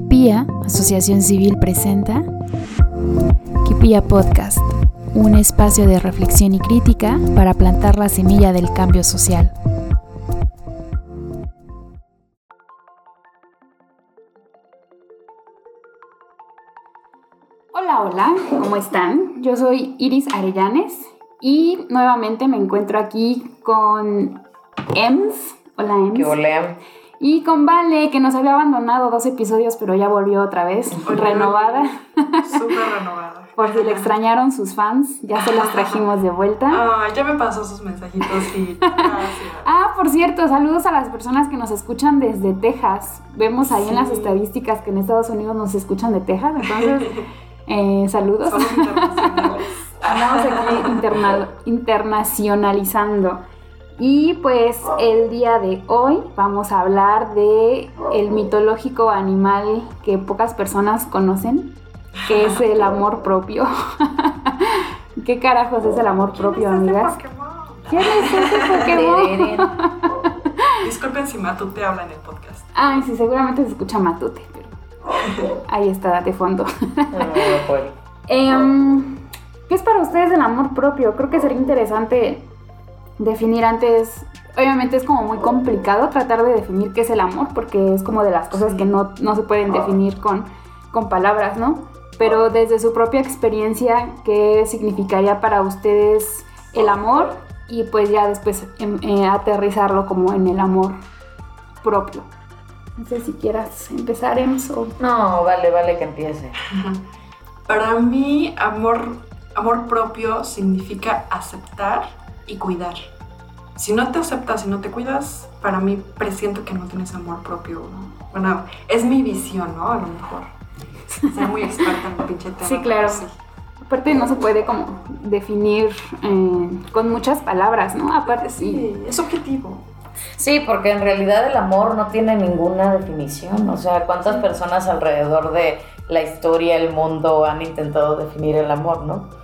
Kipia, Asociación Civil, presenta Kipia Podcast, un espacio de reflexión y crítica para plantar la semilla del cambio social. Hola, hola, ¿cómo están? Yo soy Iris Arellanes y nuevamente me encuentro aquí con Ems. Hola, Ems. Que volea. Y con Vale, que nos había abandonado dos episodios, pero ya volvió otra vez, renovada. Súper renovada. Por si le extrañaron sus fans, ya se las trajimos de vuelta. Ah, ya me pasó sus mensajitos y. Ah, por cierto, saludos a las personas que nos escuchan desde Texas. Vemos ahí en las estadísticas que en Estados Unidos nos escuchan de Texas, entonces eh, saludos. Somos internacionales. Andamos aquí interna- internacionalizando. Y pues el día de hoy vamos a hablar de el mitológico animal que pocas personas conocen, que es el amor propio. ¿Qué carajos es el amor propio, ¿Quién es amigas? ¿Quién es ese Pokémon? Disculpen si Matu te habla en el podcast. Ay, sí, seguramente se escucha Matute, pero ahí está de fondo. Em, ¿Qué es para ustedes el amor propio? Creo que sería interesante definir antes. Obviamente es como muy complicado tratar de definir qué es el amor, porque es como de las cosas que no, no se pueden definir con, con palabras, ¿no? Pero desde su propia experiencia, ¿qué significaría para ustedes el amor? Y pues ya después em, eh, aterrizarlo como en el amor propio. No sé si quieras empezar, Ems, o... No, vale, vale que empiece. Para mí, amor, amor propio significa aceptar y cuidar. Si no te aceptas y no te cuidas, para mí presiento que no tienes amor propio. ¿no? Bueno, es mi visión, ¿no? A lo mejor. Ser muy experta en el pinche tema. Sí, claro. sí. Aparte no se puede como definir eh, con muchas palabras, ¿no? Aparte sí. Sí, es objetivo. Sí, porque en realidad el amor no tiene ninguna definición. O sea, ¿cuántas personas alrededor de la historia, el mundo han intentado definir el amor, no?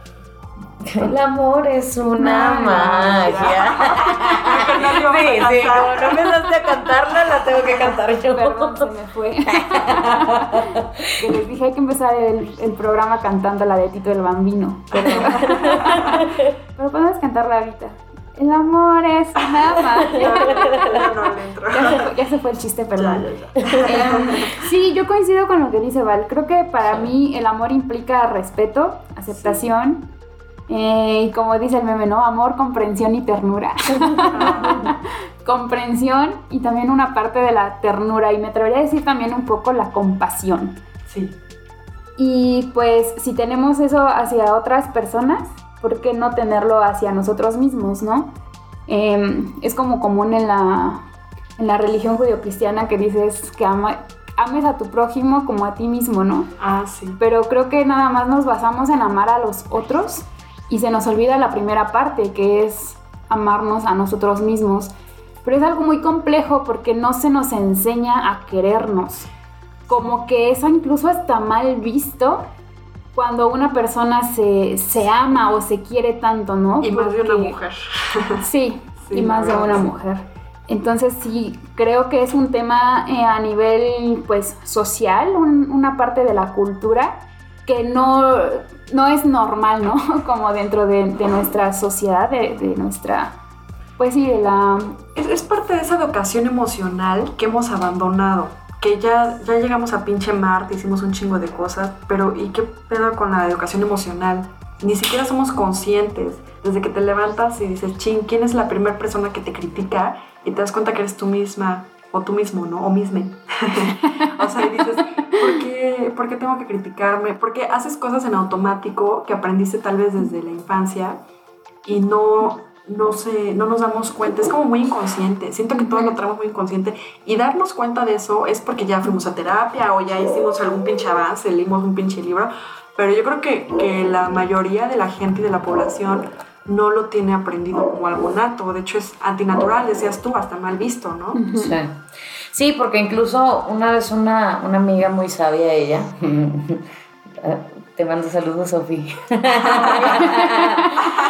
El amor es una magia. No, Sí, no, sí, como no a cantarla, la tengo que cantar yo. Perdón, se me fue. que les dije hay que empezar el, el programa cantando la de Tito el Bambino. Pero, pero podemos cantarla ahorita. El amor es una magia. No, no. Ya se, fue, ya se fue el chiste, perdón. Ya, ya, ya. Em, sí, yo coincido con lo que dice Val. Creo que para mí el amor implica respeto, aceptación eh, y como dice el meme, ¿no? Amor, comprensión y ternura. comprensión y también una parte de la ternura y me atrevería a decir también un poco la compasión. Sí. Y pues si tenemos eso hacia otras personas, ¿por qué no tenerlo hacia nosotros mismos, no? Em, es como común en la, en la religión judio-cristiana que dices que ama- ames a tu prójimo como a ti mismo, ¿no? Ah, sí. Pero creo que nada más nos basamos en amar a los otros y se nos olvida la primera parte, que es amarnos a nosotros mismos. Pero es algo muy complejo porque no se nos enseña a querernos. Como que eso incluso está mal visto cuando una persona se, se ama o se quiere tanto, ¿no? Y más de una mujer. Sí, Sí, y más de una mujer. Entonces sí, creo que es un tema eh, a nivel pues social, un- una parte de la cultura que no, no es normal, ¿no? Como dentro de, nuestra sociedad, de, de nuestra, pues sí, de la... Es, es parte de esa educación emocional que hemos abandonado. Que ya, ya llegamos a pinche Marte, hicimos un chingo de cosas, pero ¿y qué pedo con la educación emocional? Ni siquiera somos conscientes. Desde que te levantas y dices, ching, ¿quién es la primera persona que te critica? Y te das cuenta que eres tú misma, o tú mismo, ¿no? O misme. o sea, y dices, ¿por qué, ¿por qué tengo que criticarme? Porque haces cosas en automático que aprendiste tal vez desde la infancia y no, no, sé, no nos damos cuenta. Es como muy inconsciente. Siento que todos lo traemos muy inconsciente. Y darnos cuenta de eso es porque ya fuimos a terapia o ya hicimos algún pinche avance, leímos un pinche libro. Pero yo creo que, que la mayoría de la gente y de la población no lo tiene aprendido como algo nato. De hecho, es antinatural, decías tú, hasta mal visto, ¿no? Sí. Sí, porque incluso una vez una, una amiga muy sabia, ella, te mando saludos, risa.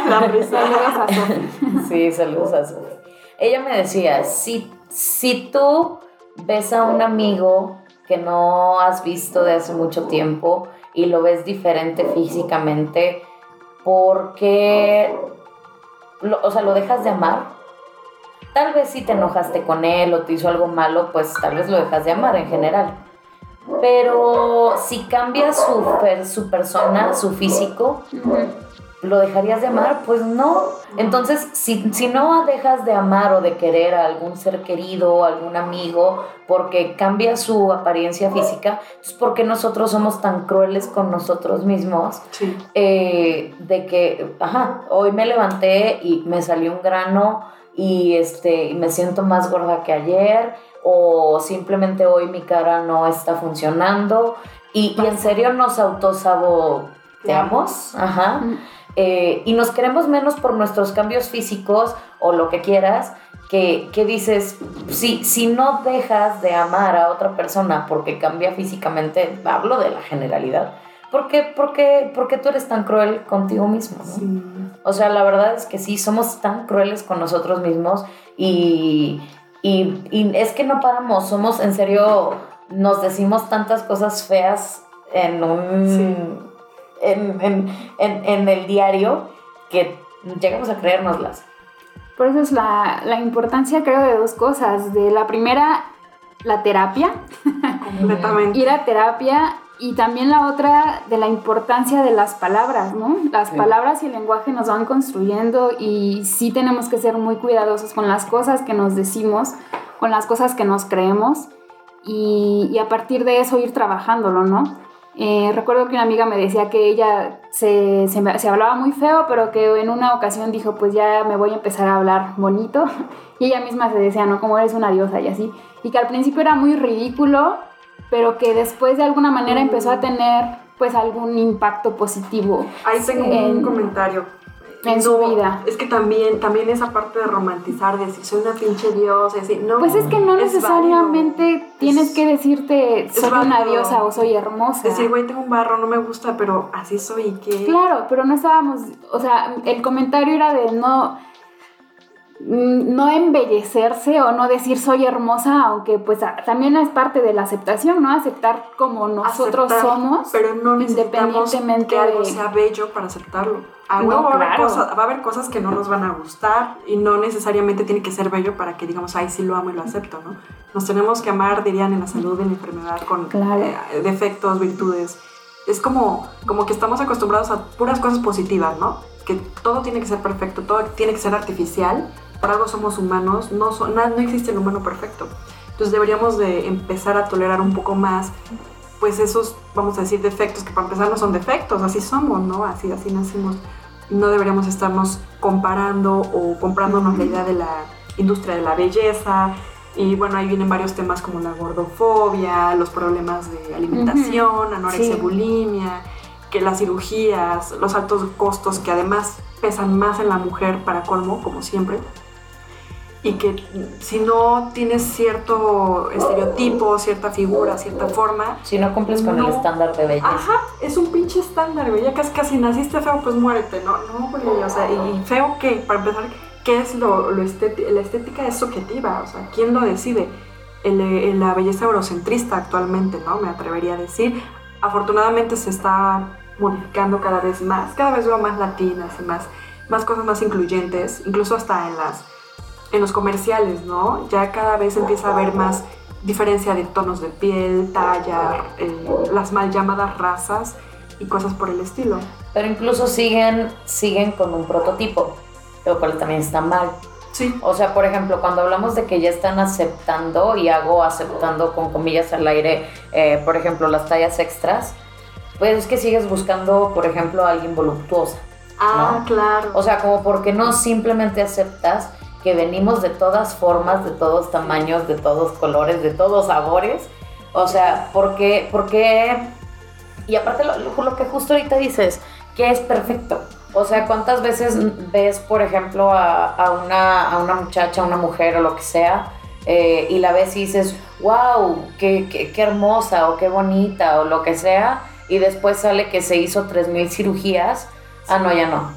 Saludos a Sofi. Sí, saludos a Sofía. Ella me decía, si, si tú ves a un amigo que no has visto de hace mucho tiempo y lo ves diferente físicamente porque, o sea, lo dejas de amar. Tal vez si te enojaste con él o te hizo algo malo, pues tal vez lo dejas de amar en general. Pero si cambia su, su persona, su físico, ¿lo dejarías de amar? Pues no. Entonces, si, si no dejas de amar o de querer a algún ser querido, algún amigo, porque cambia su apariencia física, es porque nosotros somos tan crueles con nosotros mismos. Sí. Eh, de que, ajá, hoy me levanté y me salió un grano y este, me siento más gorda que ayer, o simplemente hoy mi cara no está funcionando. Y, y en serio nos autosaboteamos. Ajá. Eh, y nos queremos menos por nuestros cambios físicos o lo que quieras, que, que, dices, si, si no dejas de amar a otra persona porque cambia físicamente, hablo de la generalidad, ¿por qué, porque, porque tú eres tan cruel contigo mismo? O sea, la verdad es que sí, somos tan crueles con nosotros mismos y, y, y es que no paramos, somos en serio, nos decimos tantas cosas feas en un en, en, en, en el diario que llegamos a creérnoslas. Por eso es la, la, importancia, creo, de dos cosas. De la primera, la terapia. Completamente. Ir a terapia. Y también la otra, de la importancia de las palabras, ¿no? Las sí. palabras y el lenguaje nos van construyendo y sí tenemos que ser muy cuidadosos con las cosas que nos decimos, con las cosas que nos creemos y, y a partir de eso ir trabajándolo, ¿no? Eh, recuerdo que una amiga me decía que ella se, se, se, hablaba muy feo, pero que en una ocasión dijo, pues ya me voy a empezar a hablar bonito. Y ella misma se decía, ¿no? Como eres una diosa y así. Y que al principio era muy ridículo, pero que después de alguna manera empezó a tener pues algún impacto positivo. Ahí tengo en, un comentario en no, su vida. Es que también, también esa parte de romantizar, de decir soy una pinche diosa, decir, no. Pues es que no es necesariamente válido. tienes que decirte soy una diosa o soy hermosa. Decir, güey, tengo un barro, no me gusta, pero así soy, ¿qué? Claro, pero no estábamos, o sea, el comentario era de no no embellecerse o no decir soy hermosa, aunque pues también es parte de la aceptación, ¿no? Aceptar como nosotros Aceptar, somos, pero no independientemente que algo de... sea bello para aceptarlo. A No, va, a haber claro. cosas, va a haber cosas que no nos van a gustar y no necesariamente tiene que ser bello para que digamos, ay, sí lo amo y lo acepto, ¿no? Nos tenemos que amar, dirían, en la salud, en la enfermedad, con Claro. eh, defectos, virtudes. Es como, como que estamos acostumbrados a puras cosas positivas, ¿no? Que todo tiene que ser perfecto, todo tiene que ser artificial. Por algo somos humanos, no, so- no existe el humano perfecto. Entonces deberíamos de empezar a tolerar un poco más pues esos, vamos a decir, defectos que para empezar no son defectos, así somos, ¿no? Así, así nacimos. No deberíamos estarnos comparando o comprándonos la idea de la industria de la belleza. Y bueno, ahí vienen varios temas como la gordofobia, los problemas de alimentación, anorexia, Sí. bulimia, que las cirugías, los altos costos que además pesan más en la mujer para colmo, como siempre. Y que si no tienes cierto estereotipo, cierta figura, cierta forma, Si no cumples con No. el estándar de belleza. Ajá, es un pinche estándar, güey. Ya casi, casi naciste feo, pues muérete, ¿no? No, güey, o sea, ¿y feo qué? Para empezar, ¿qué es lo, lo La estética es subjetiva, o sea, ¿quién lo decide? El, el- la belleza eurocentrista actualmente, ¿no? Me atrevería a decir. Afortunadamente se está modificando cada vez más. Cada vez veo más latinas y más, más cosas más incluyentes, incluso hasta en las en los comerciales, ¿no? Ya cada vez empieza a haber más diferencia de tonos de piel, talla, eh, las mal llamadas razas y cosas por el estilo. Pero incluso siguen, siguen con un prototipo, lo cual también está mal. Sí, O sea, por ejemplo, cuando hablamos de que ya están aceptando, y hago aceptando con comillas al aire, eh, por ejemplo, las tallas extras, pues es que sigues buscando, por ejemplo, a alguien voluptuosa. ah, ¿no? claro. O sea, como porque no simplemente aceptas que venimos de todas formas, de todos tamaños, de todos colores, de todos sabores. O sea, porque, porque, y aparte lo, lo- que justo ahorita dices, que es perfecto. O sea, ¿cuántas veces ves, por ejemplo, a, a una, a una muchacha, a una mujer o lo que sea, eh, y la ves y dices, wow, qué, qué, qué hermosa o qué bonita o lo que sea, y después sale que se hizo 3.000 cirugías, ah, no, ya no.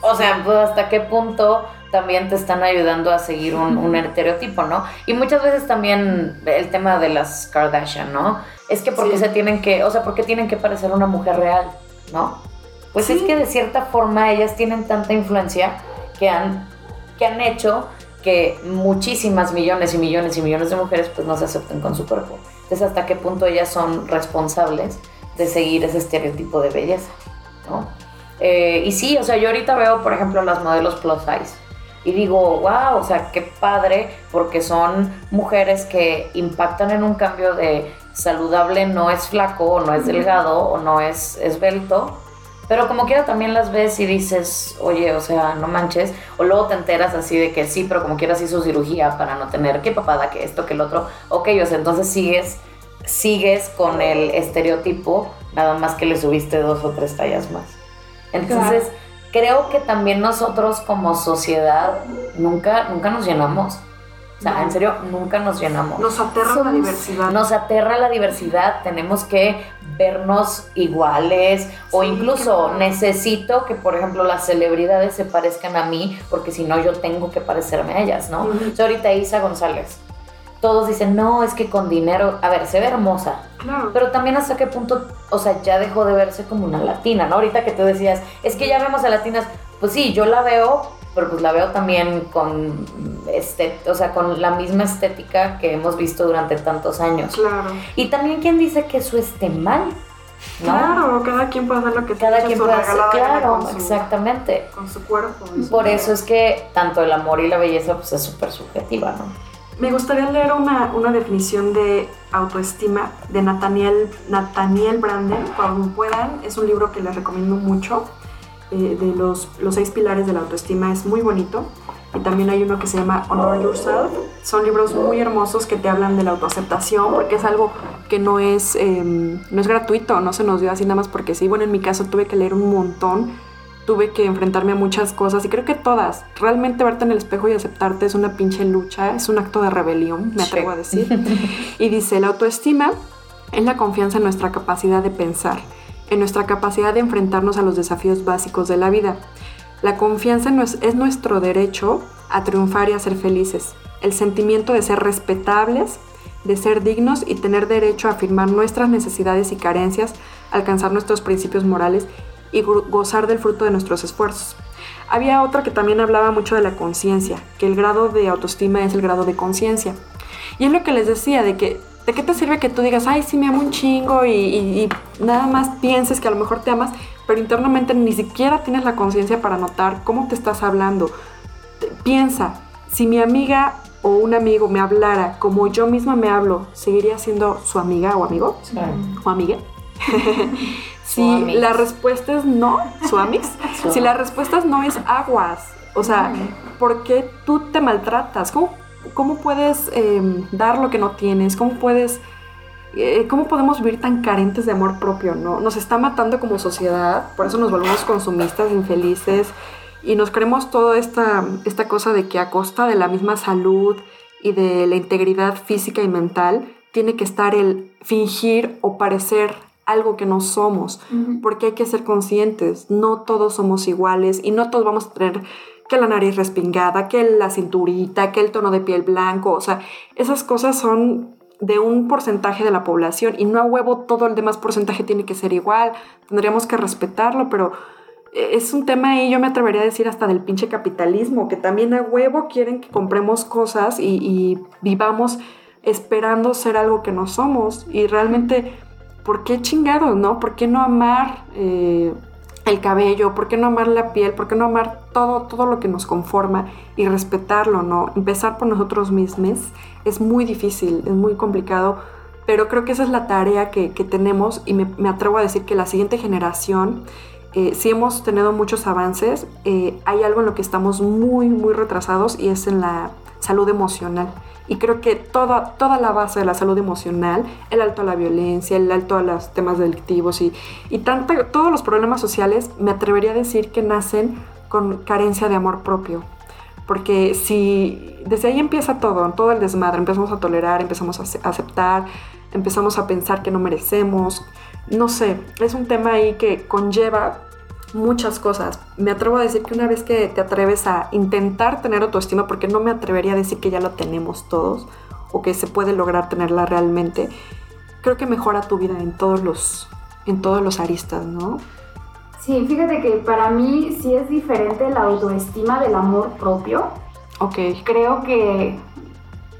O sea, pues hasta qué punto también te están ayudando a seguir un, un estereotipo, ¿no? Y muchas veces también el tema de las Kardashian, ¿no? Es que porque Sí. se tienen que, o sea, porque tienen que parecer una mujer real, ¿no? Pues es Sí. que de cierta forma ellas tienen tanta influencia que han, que han hecho que muchísimas millones y millones y millones de mujeres pues no se acepten con su cuerpo. Entonces, ¿hasta qué punto ellas son responsables de seguir ese estereotipo de belleza? ¿no? Eh, y sí, o sea, yo ahorita veo, por ejemplo, las modelos plus size y digo, wow, o sea, qué padre, porque son mujeres que impactan en un cambio de saludable, no es flaco, o no es delgado, o no es esbelto, pero como quiera también las ves y dices, oye, o sea, no manches, o luego te enteras así de que sí, pero como quieras hizo cirugía para no tener que papada, que esto, que el otro, ok, o sea, entonces sigues, sigues con el estereotipo, nada más que le subiste dos o tres tallas más. Entonces, creo que también nosotros como sociedad nunca, nunca nos llenamos. O sea, No. en serio, nunca nos llenamos. Nos aterra la diversidad. Nos aterra la diversidad, tenemos que vernos iguales o incluso necesito que, por ejemplo, las celebridades se parezcan a mí porque si no yo tengo que parecerme a ellas, ¿no? Ujú. O sea, ahorita Isa González. Todos dicen, no, es que con dinero, a ver, se ve hermosa, Claro. pero también hasta qué punto, o sea, ya dejó de verse como una latina, ¿no? Ahorita que tú decías, es que ya vemos a latinas, pues sí, yo la veo, pero pues la veo también con, este, o sea, con la misma estética que hemos visto durante tantos años. Claro. Y también quién dice que eso esté mal, ¿no? Claro, cada quien puede hacer lo que Cada quien puede hacer, claro, con su- exactamente. Con su cuerpo. su Por eso es que tanto el amor y la belleza pues es súper subjetiva, ¿no? Me gustaría leer una, una definición de autoestima de Nathaniel, Nathaniel Branden, cuando puedan. Es un libro que les recomiendo mucho, eh, de los, los seis pilares de la autoestima. Es muy bonito. Y también hay uno que se llama Honor Yourself. Son libros muy hermosos que te hablan de la autoaceptación, porque es algo que no es, eh, no es gratuito, no se nos dio así nada más porque sí. Bueno, en mi caso tuve que leer un montón tuve que enfrentarme a muchas cosas y creo que todas. Realmente verte en el espejo y aceptarte es una pinche lucha, es un acto de rebelión, me atrevo a decir. Y dice, la autoestima es la confianza en nuestra capacidad de pensar, en nuestra capacidad de enfrentarnos a los desafíos básicos de la vida. La confianza es nuestro derecho a triunfar y a ser felices. El sentimiento de ser respetables, de ser dignos y tener derecho a afirmar nuestras necesidades y carencias, alcanzar nuestros principios morales y go- gozar del fruto de nuestros esfuerzos. Había otra que también hablaba mucho de la conciencia, que el grado de autoestima es el grado de conciencia. Y es lo que les decía, de que, ¿de qué te sirve que tú digas, ay, sí, me amo un chingo y, y- y nada más pienses que a lo mejor te amas, pero internamente ni siquiera tienes la conciencia para notar cómo te estás hablando? Te- Piensa, si mi amiga o un amigo me hablara como yo misma me hablo, ¿seguiría siendo su amiga o amigo? ¿O amiga? si la respuesta es no, su amix, Su si la respuesta es no es aguas, o sea, ¿por qué tú te maltratas? ¿Cómo, cómo puedes eh, dar lo que no tienes? ¿Cómo puedes... eh, ¿Cómo podemos vivir tan carentes de amor propio? ¿no? Nos está matando como sociedad, por eso nos volvemos consumistas, infelices y nos creemos toda esta, esta cosa de que a costa de la misma salud y de la integridad física y mental tiene que estar el fingir o parecer algo que no somos, porque hay que ser conscientes, no todos somos iguales y no todos vamos a tener que la nariz respingada, que la cinturita, que el tono de piel blanco, o sea, esas cosas son de un porcentaje de la población y no a huevo todo el demás porcentaje tiene que ser igual, tendríamos que respetarlo, pero eh, es un tema ahí, yo me atrevería a decir hasta del pinche capitalismo, que también a huevo quieren que compremos cosas y, y vivamos esperando ser algo que no somos y realmente, ¿por qué chingados, no? ¿Por qué no amar eh, el cabello? ¿Por qué no amar la piel? ¿Por qué no amar todo, todo lo que nos conforma y respetarlo, no? Empezar por nosotros mismos es muy difícil, es muy complicado, pero creo que esa es la tarea que, que tenemos y me, me atrevo a decir que la siguiente generación eh, sí hemos tenido muchos avances, eh, hay algo en lo que estamos muy, muy retrasados y es en la salud emocional. Y creo que toda, toda la base de la salud emocional, el alto a la violencia, el alto a los temas delictivos y, y tanta, todos los problemas sociales, me atrevería a decir que nacen con carencia de amor propio. Porque si desde ahí empieza todo, todo el desmadre, empezamos a tolerar, empezamos a aceptar, empezamos a pensar que no merecemos, no sé, es un tema ahí que conlleva muchas cosas. Me atrevo a decir que una vez que te atreves a intentar tener autoestima, porque no me atrevería a decir que ya la tenemos todos o que se puede lograr tenerla realmente, creo que mejora tu vida en todos los, en todos los aristas, ¿no? Sí, fíjate que para mí sí es diferente la autoestima del amor propio. Ok. Creo que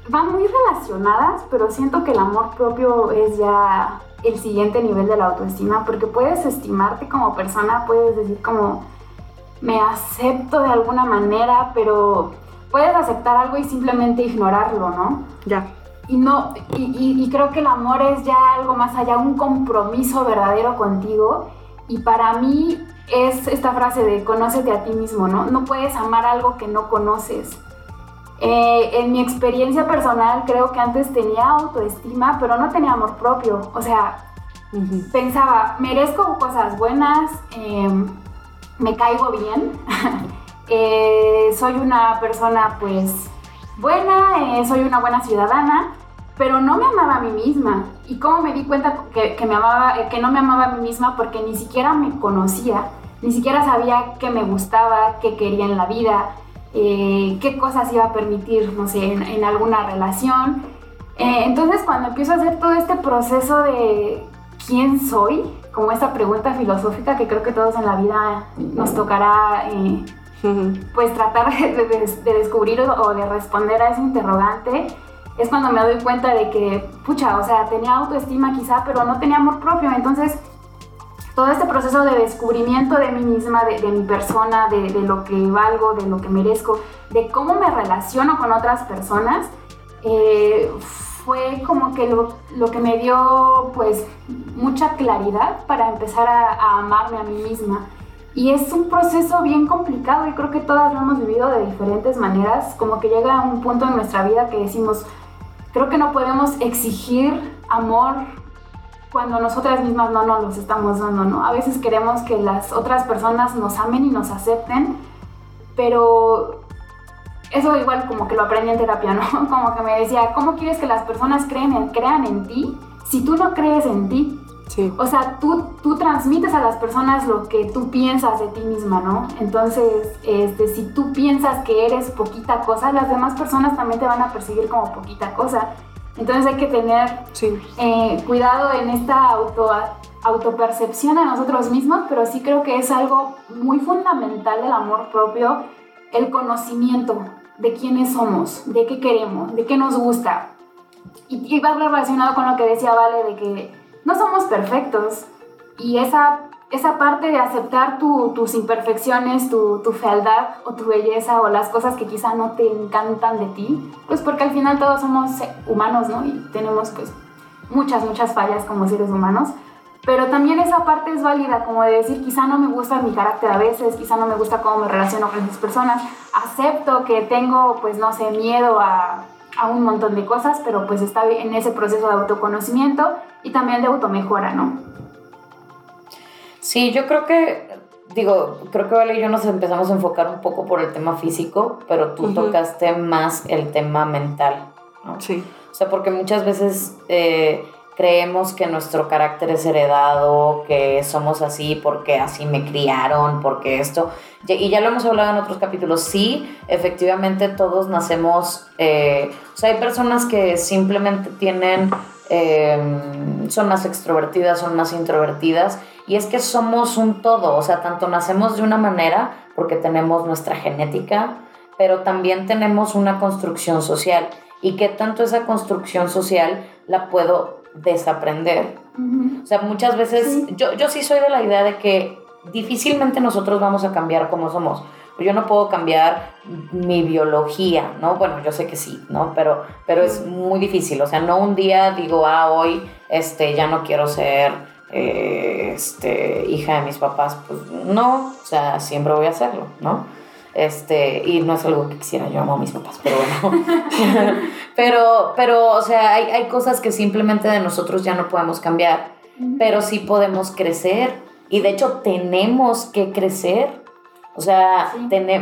van muy relacionadas, pero siento que el amor propio es ya el siguiente nivel de la autoestima, porque puedes estimarte como persona, puedes decir como me acepto de alguna manera, pero puedes aceptar algo y simplemente ignorarlo, ¿no? Ya. Y no, y, y creo que el amor es ya algo más allá, un compromiso verdadero contigo. Y para mí es esta frase de conócete a ti mismo, ¿no? No puedes amar algo que no conoces. Eh, en mi experiencia personal creo que antes tenía autoestima, pero no tenía amor propio. O sea, pensaba, merezco cosas buenas, em, me caigo bien, eh, soy una persona pues buena, eh, soy una buena ciudadana, pero no me amaba a mí misma. ¿Y cómo me di cuenta que, me amaba, que no me amaba a mí misma? Porque ni siquiera me conocía, ni siquiera sabía qué me gustaba, qué quería en la vida. Eh, qué cosas iba a permitir, no sé, en, alguna relación. Eh, entonces cuando empiezo a hacer todo este proceso de quién soy, como esta pregunta filosófica que creo que todos en la vida nos tocará eh, pues tratar de, descubrir o, de responder a ese interrogante, es cuando me doy cuenta de que, pucha, o sea, tenía autoestima quizá, pero no tenía amor propio, entonces todo este proceso de descubrimiento de mí misma, de, mi persona, de, lo que valgo, de lo que merezco, de cómo me relaciono con otras personas, eh, fue como que lo, que me dio pues mucha claridad para empezar a, amarme a mí misma. Y es un proceso bien complicado y creo que todas lo hemos vivido de diferentes maneras, como que llega un punto en nuestra vida que decimos, creo que no podemos exigir amor cuando nosotras mismas no nos los estamos dando, ¿no? A veces queremos que las otras personas nos amen y nos acepten, pero eso igual como que lo aprendí en terapia, ¿no? Como que me decía, ¿cómo quieres que las personas creen en, crean en ti si tú no crees en ti? Sí. O sea, tú, tú transmites a las personas lo que tú piensas de ti misma, ¿no? Entonces, este, si tú piensas que eres poquita cosa, las demás personas también te van a percibir como poquita cosa. Entonces hay que tener eh, cuidado en esta auto, autopercepción a nosotros mismos, pero sí creo que es algo muy fundamental del amor propio, el conocimiento de quiénes somos, de qué queremos, de qué nos gusta. Y, y va relacionado con lo que decía Vale, de que no somos perfectos y esa esa parte de aceptar tus imperfecciones, tu, fealdad o tu belleza o las cosas que quizá no te encantan de ti, pues porque al final todos somos humanos, ¿no? Y tenemos pues muchas, muchas fallas como seres humanos. Pero también esa parte es válida, como de decir, quizá no me gusta mi carácter a veces, quizá no me gusta cómo me relaciono con las personas. Acepto que tengo, pues no sé, miedo a, a un montón de cosas, pero pues está en ese proceso de autoconocimiento y también de automejora, ¿no? Sí, yo creo que, digo, creo que Vale y yo nos empezamos a enfocar un poco por el tema físico, pero tú tocaste más el tema mental. ¿no? Sí. O sea, porque muchas veces eh, creemos que nuestro carácter es heredado, que somos así porque así me criaron, porque esto, y ya lo hemos hablado en otros capítulos, sí, efectivamente todos nacemos, eh, o sea, hay personas que simplemente tienen, eh, son más extrovertidas, son más introvertidas, y es que somos un todo, o sea, tanto nacemos de una manera porque tenemos nuestra genética, pero también tenemos una construcción social. Y que tanto esa construcción social la puedo desaprender. O sea, muchas veces Yo, yo sí soy de la idea de que difícilmente nosotros vamos a cambiar como somos. Yo no puedo cambiar mi biología, ¿no? Bueno, yo sé que sí, ¿no? Pero, pero es muy difícil. O sea, no un día digo, ah, hoy este, ya no quiero ser eh, este, hija de mis papás, pues no, o sea, siempre voy a hacerlo, ¿no? Este, y no es algo que quisiera, yo amo a mis papás, pero bueno. pero, pero, o sea, hay, hay, cosas que simplemente de nosotros ya no podemos cambiar, pero sí podemos crecer. Y de hecho tenemos que crecer. O sea,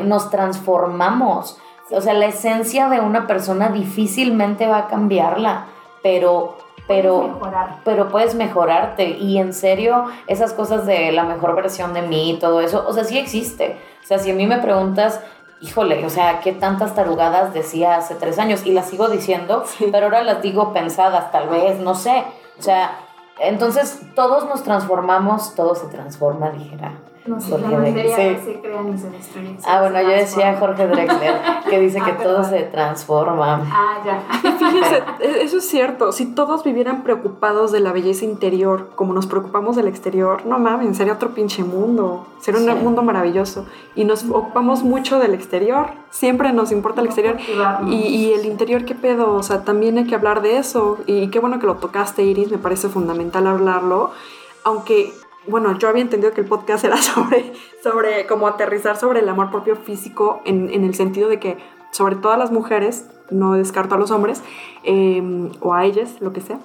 nos transformamos. O sea, la esencia de una persona difícilmente va a cambiarla, pero pero pero puedes mejorarte y en serio esas cosas de la mejor versión de mí y todo eso, o sea, sí existe. O sea, si a mí me preguntas, híjole, o sea, qué tantas tarugadas decía hace tres años y las sigo diciendo, Sí. pero ahora las digo pensadas, tal vez, no sé. O sea, entonces todos nos transformamos, todo se transforma, dijera. No sé, Jorge Drexler. no se. Ah, bueno, yo decía Jorge. Drexler, que dice que Ah, todo se transforma. Ah, ya. Fíjense, e- eso es cierto. Si todos vivieran preocupados de la belleza interior como nos preocupamos del exterior, no mames, sería otro pinche mundo. Sería un Sí. mundo maravilloso. Y nos ocupamos mucho del exterior. Siempre nos importa el exterior. y el interior, ¿qué pedo? O sea, también hay que hablar de eso. Y qué bueno que lo tocaste, Iris. Me parece fundamental hablarlo. Aunque, bueno, yo había entendido que el podcast era sobre, sobre como aterrizar sobre el amor propio físico en, en el sentido de que sobre todo a las mujeres, no descarto a los hombres, eh, o a ellas, lo que sea,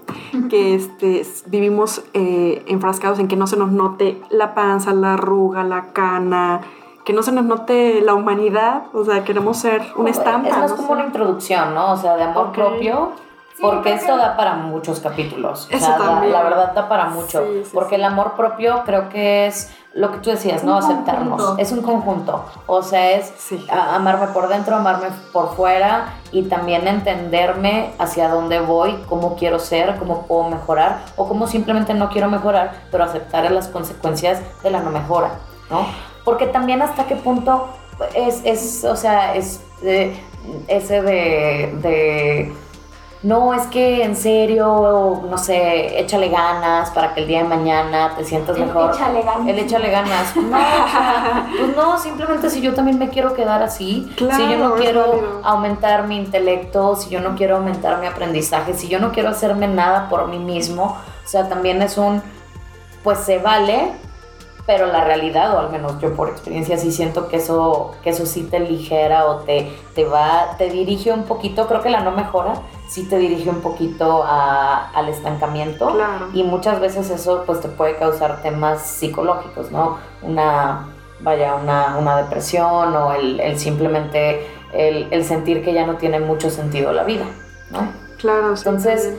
que este, vivimos eh, enfrascados en que no se nos note la panza, la arruga, la cana, que no se nos note la humanidad, o sea, queremos ser una estampa. Es más no como una introducción, ¿no? O sea, de amor propio. Sí, porque esto da para muchos capítulos. O Eso sea, también. la verdad da para mucho. Sí, sí, porque el amor propio creo que es lo que tú decías, ¿no? Un Aceptarnos. conjunto. Es un conjunto. O sea, es amarme por dentro, amarme por fuera y también entenderme hacia dónde voy, cómo quiero ser, cómo puedo mejorar o cómo simplemente no quiero mejorar, pero aceptar las consecuencias de la no mejora, ¿no? Porque también hasta qué punto es, es o sea, es eh, ese de, de, no, es que en serio, no sé, échale ganas para que el día de mañana te sientas El mejor. échale ganas. El échale ganas. No, o sea, pues no, simplemente si yo también me quiero quedar así, si yo Claro, no quiero aumentar mi intelecto, si yo no quiero aumentar mi aprendizaje, si yo no quiero hacerme nada por mí mismo, o sea, también es un, pues se vale, pero la realidad, o al menos yo por experiencia sí siento que eso, que eso sí te ligera o te, te va, te dirige un poquito, creo que la no mejora, sí te dirige un poquito a- al estancamiento. Claro. Y muchas veces eso pues te puede causar temas psicológicos, ¿no? Una, vaya, una, una depresión o el, el simplemente el, el sentir que ya no tiene mucho sentido la vida, ¿no? Claro, sí, Entonces,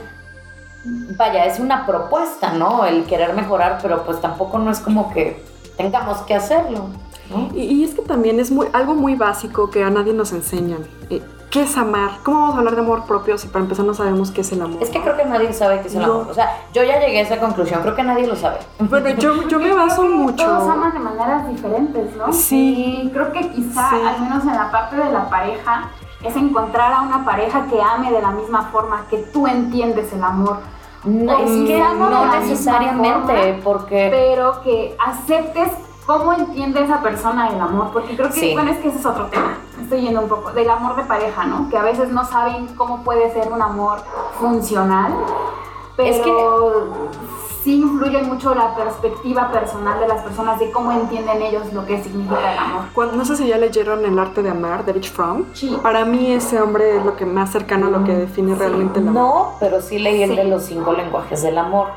vaya, es una propuesta, ¿no? El querer mejorar, pero pues tampoco no es como que tengamos que hacerlo, ¿no? Y, y es que también es muy, algo muy básico que a nadie nos enseñan. Eh, ¿Qué es amar? ¿Cómo vamos a hablar de amor propio si para empezar no sabemos qué es el amor? Es que creo que nadie sabe qué es el No. amor. O sea, yo ya llegué a esa conclusión, creo que nadie lo sabe. Bueno, yo, yo me baso mucho. Todos aman de maneras diferentes, ¿no? Sí. Y creo que quizá, Sí. al menos en la parte de la pareja, es encontrar a una pareja que ame de la misma forma que tú entiendes el amor. No, es que no de no la misma necesariamente, forma, porque... pero que aceptes cómo entiende esa persona el amor, porque creo que, Sí. bueno, es que ese es otro tema, estoy yendo un poco, del amor de pareja, ¿no? Que a veces no saben cómo puede ser un amor funcional, pero Es que- sí influye mucho la perspectiva personal de las personas, de cómo entienden ellos lo que significa el amor. Cuando- no sé si ya leyeron El arte de amar de Rich Fromm. Sí. Para mí ese hombre es lo que más cercano a lo que define realmente el amor. No, pero sí leí el Sí. de los cinco lenguajes del amor.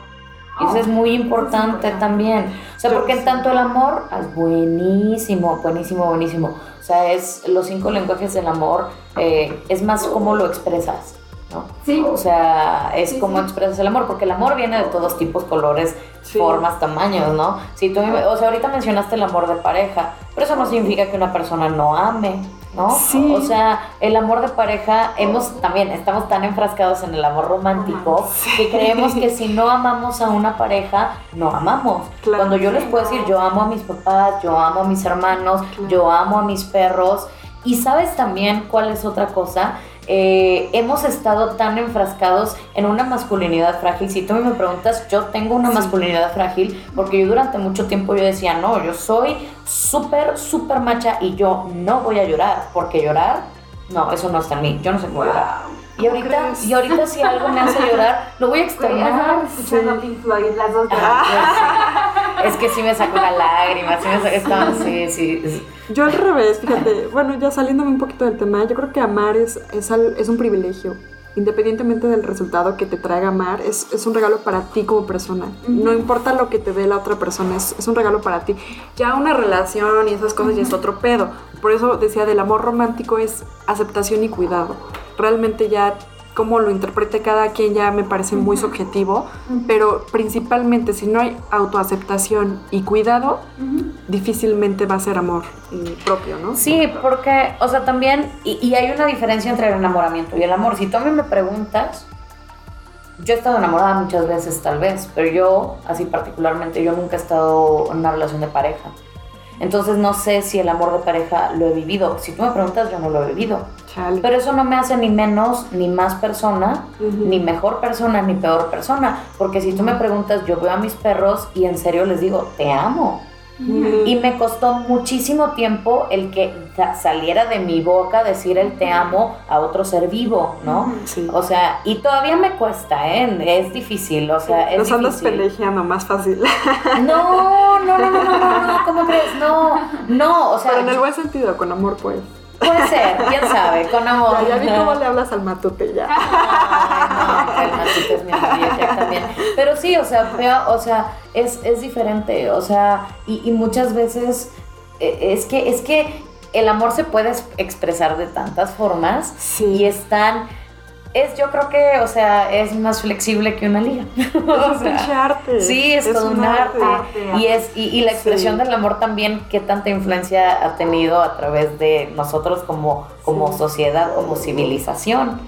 Eso es muy es importante también. O sea, Yo porque en tanto el amor es buenísimo, buenísimo, buenísimo. O sea, es los cinco lenguajes del amor, eh, es más cómo lo expresas, ¿no? Sí, O sea, es Sí, cómo sí. expresas el amor, porque el amor viene de todos tipos, colores, Sí. formas, tamaños, ¿no? Si tú, o sea, ahorita mencionaste el amor de pareja, pero eso no significa que una persona no ame, ¿no? Sí. O sea, el amor de pareja, hemos también, estamos tan enfrascados en el amor romántico que creemos que si no amamos a una pareja, no amamos. Claro. Cuando yo les puedo decir, yo amo a mis papás, yo amo a mis hermanos, Claro. yo amo a mis perros. Y sabes también cuál es otra cosa, Eh, hemos estado tan enfrascados en una masculinidad frágil. Si tú me preguntas, yo tengo una Sí. masculinidad frágil porque yo durante mucho tiempo yo decía, no, yo soy súper, súper macha y yo no voy a llorar, porque llorar, no, eso no está en mí, yo no sé cómo llorar. Y ahorita, crees? y ahorita si algo me hace llorar, lo voy a externar. Sí. Pink Floyd las dos. Ah, Es que sí me sacó una lágrima, sí me sacó, estaba- sí, sí. Yo al revés, fíjate, bueno, ya saliéndome un poquito del tema, yo creo que amar es, es, al- es un privilegio. Independientemente del resultado que te traiga amar, es, es un regalo para ti como persona. No importa lo que te dé la otra persona, es, es un regalo para ti. Ya una relación y esas cosas ya es otro pedo. Por eso decía, del amor romántico es aceptación y cuidado. Realmente ya cómo lo interprete cada quien ya me parece muy subjetivo, pero principalmente si no hay autoaceptación y cuidado, difícilmente va a ser amor eh, propio, ¿no? Sí, porque, o sea, también, y, y hay una diferencia entre el enamoramiento y el amor. Si tú a mí me preguntas, yo he estado enamorada muchas veces tal vez, pero yo, así particularmente, yo nunca he estado en una relación de pareja. Entonces no sé si el amor de pareja lo he vivido. Si tú me preguntas, yo no lo he vivido. Chale. Pero eso no me hace ni menos, ni más persona, ni mejor persona, ni peor persona. Porque si tú me preguntas, yo veo a mis perros y en serio les digo, te amo. Mm. Y me costó muchísimo tiempo el que sa- saliera de mi boca decir el te amo a otro ser vivo, ¿no? Sí. O sea, y todavía me cuesta, ¿eh? Es difícil, o sea, es Nos andas pelejeando más fácil. No, no, no, no, no, no, no, ¿cómo crees? No, no, o sea, Pero en el buen sentido, con amor, pues. Puede ser, quién sabe, con amor. Ya, ya vi cómo le hablas al matute ya. Ay, no, el Matute es mi amigo también. Pero sí, o sea, veo, o sea, es, es diferente, o sea, y, y muchas veces eh, es que, es que el amor se puede es- expresar de tantas formas Sí. y es tan, es yo creo que, o sea, es más flexible que una liga. Es O un sea, arte. Sí, es, todo un arte. arte. Y, es, y, y la expresión Sí. del amor también, qué tanta influencia ha tenido a través de nosotros como, como Sí. sociedad, como civilización.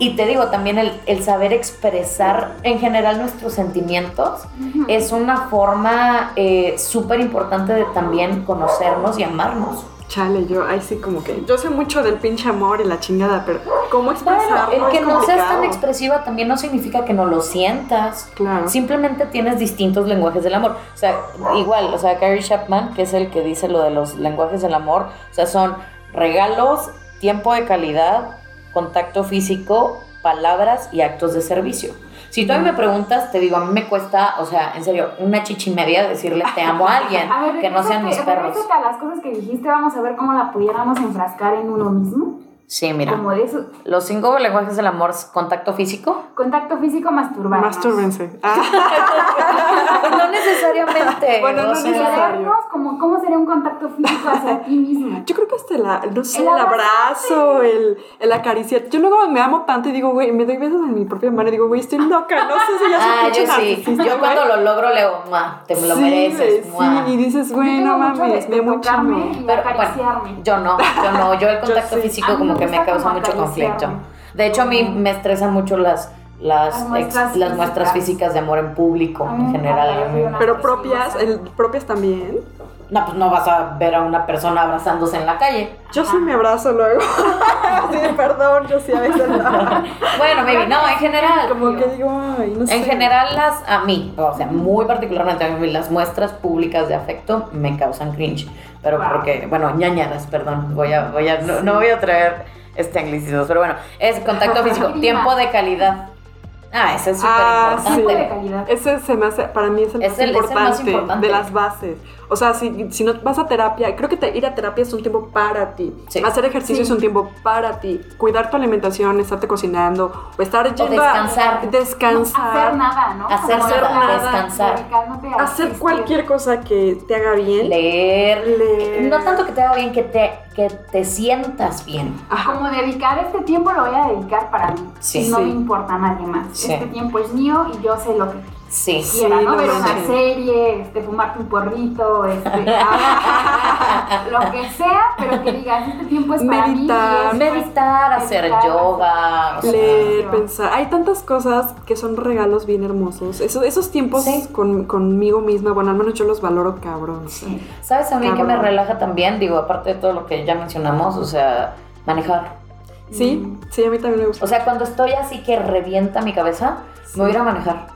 Y te digo, también el, el saber expresar en general nuestros sentimientos es una forma eh, súper importante de también conocernos y amarnos. Chale, yo, ahí sí como que. Yo sé mucho del pinche amor y la chingada, pero ¿cómo Bueno, expresarlo? el que es no seas tan expresiva también no significa que no lo sientas. Claro. Simplemente tienes distintos lenguajes del amor. O sea, igual, o sea, Gary Chapman, que es el que dice lo de los lenguajes del amor, o sea, son regalos, tiempo de calidad, contacto físico, palabras y actos de servicio. Si tú a mí me preguntas, te digo, a mí me cuesta, o sea, en serio, una chichi media decirle te amo a alguien, A ver, que no sean mis perros. a las cosas que dijiste, vamos a ver cómo la pudiéramos enfrascar en uno mismo. Sí, mira. Como de eso. Los cinco lenguajes del amor, contacto físico. Contacto físico, masturbarnos. Mastúrbense. Ah, no necesariamente. Bueno, no o sea, necesariamente. Querernos, como, ¿Cómo sería un contacto físico hacia ti mismo? yo creo que hasta la, no sé, El el abrazo, el, el acariciar. Yo luego me amo tanto y digo, güey, me doy besos en mi propia mano y digo, güey, estoy loca, no sé si ya soy Ah, yo sí. Yo güey. cuando lo logro le digo, "Mua, te lo Sí, mereces. güey, mua". Sí, y dices, güey, no mames, me mucho. Pero acariciarme. bueno, yo no, yo no. Yo el contacto sí. físico A mí como que me causa mucho conflicto. De hecho, a mí me estresan mucho las las, Las ex- muestras las muestras físicas. de amor en público en general. Pero propias, el, propias también. No, pues no vas a ver a una persona abrazándose en la calle. Yo sí me abrazo luego. sí, perdón, yo sí a veces no. Bueno, baby, no, en general. Como que digo, ay, no sé. En general, las, a mí, o sea, muy particularmente a mí, las muestras públicas de afecto me causan cringe. Pero Wow. porque, bueno, ñañaras, perdón, voy a, voy a, no, no voy a traer este anglicismo, pero bueno, es contacto físico, tiempo de calidad. Ah, ese es súper Ah, importante. Calidad. Ese se me hace, para mí es el, Es más, el- es el importante más importante. de las bases. O sea, si, si no vas a terapia, creo que te- ir a terapia es un tiempo para ti. Sí. Hacer ejercicio Sí. es un tiempo para ti. Cuidar tu alimentación, estarte cocinando, o estar yendo descansar. a descansar. hacer nada, ¿no? Hacer nada, dedicar- descansar. a Hacer cualquier cosa que te haga bien. Leer. Leer. No tanto que te haga bien, que te, que te sientas bien. Ajá. Como dedicar este tiempo lo voy a dedicar para mí. Sí. No Sí. me importa a nadie más. Sí. Este tiempo es mío y yo sé lo que Sí. Sí, quiera, ¿no? no Ver una serie, este, fumarte un porrito, este, lo que sea, pero que digas, este tiempo es para mí. y Meditar. es, pues, Meditar, hacer meditar, yoga. o sea, Leer, Sí. pensar. Hay tantas cosas que son regalos bien hermosos. Eso- esos tiempos Sí. con, conmigo misma, bueno, al menos yo los valoro cabrón. o sea. Sí. ¿Sabes también que me Cabrón. relaja también? Digo, aparte de todo lo que ya mencionamos, o sea, manejar. Sí, sí, a mí también me gusta. O sea, cuando estoy así que revienta mi cabeza, me voy a ir a manejar.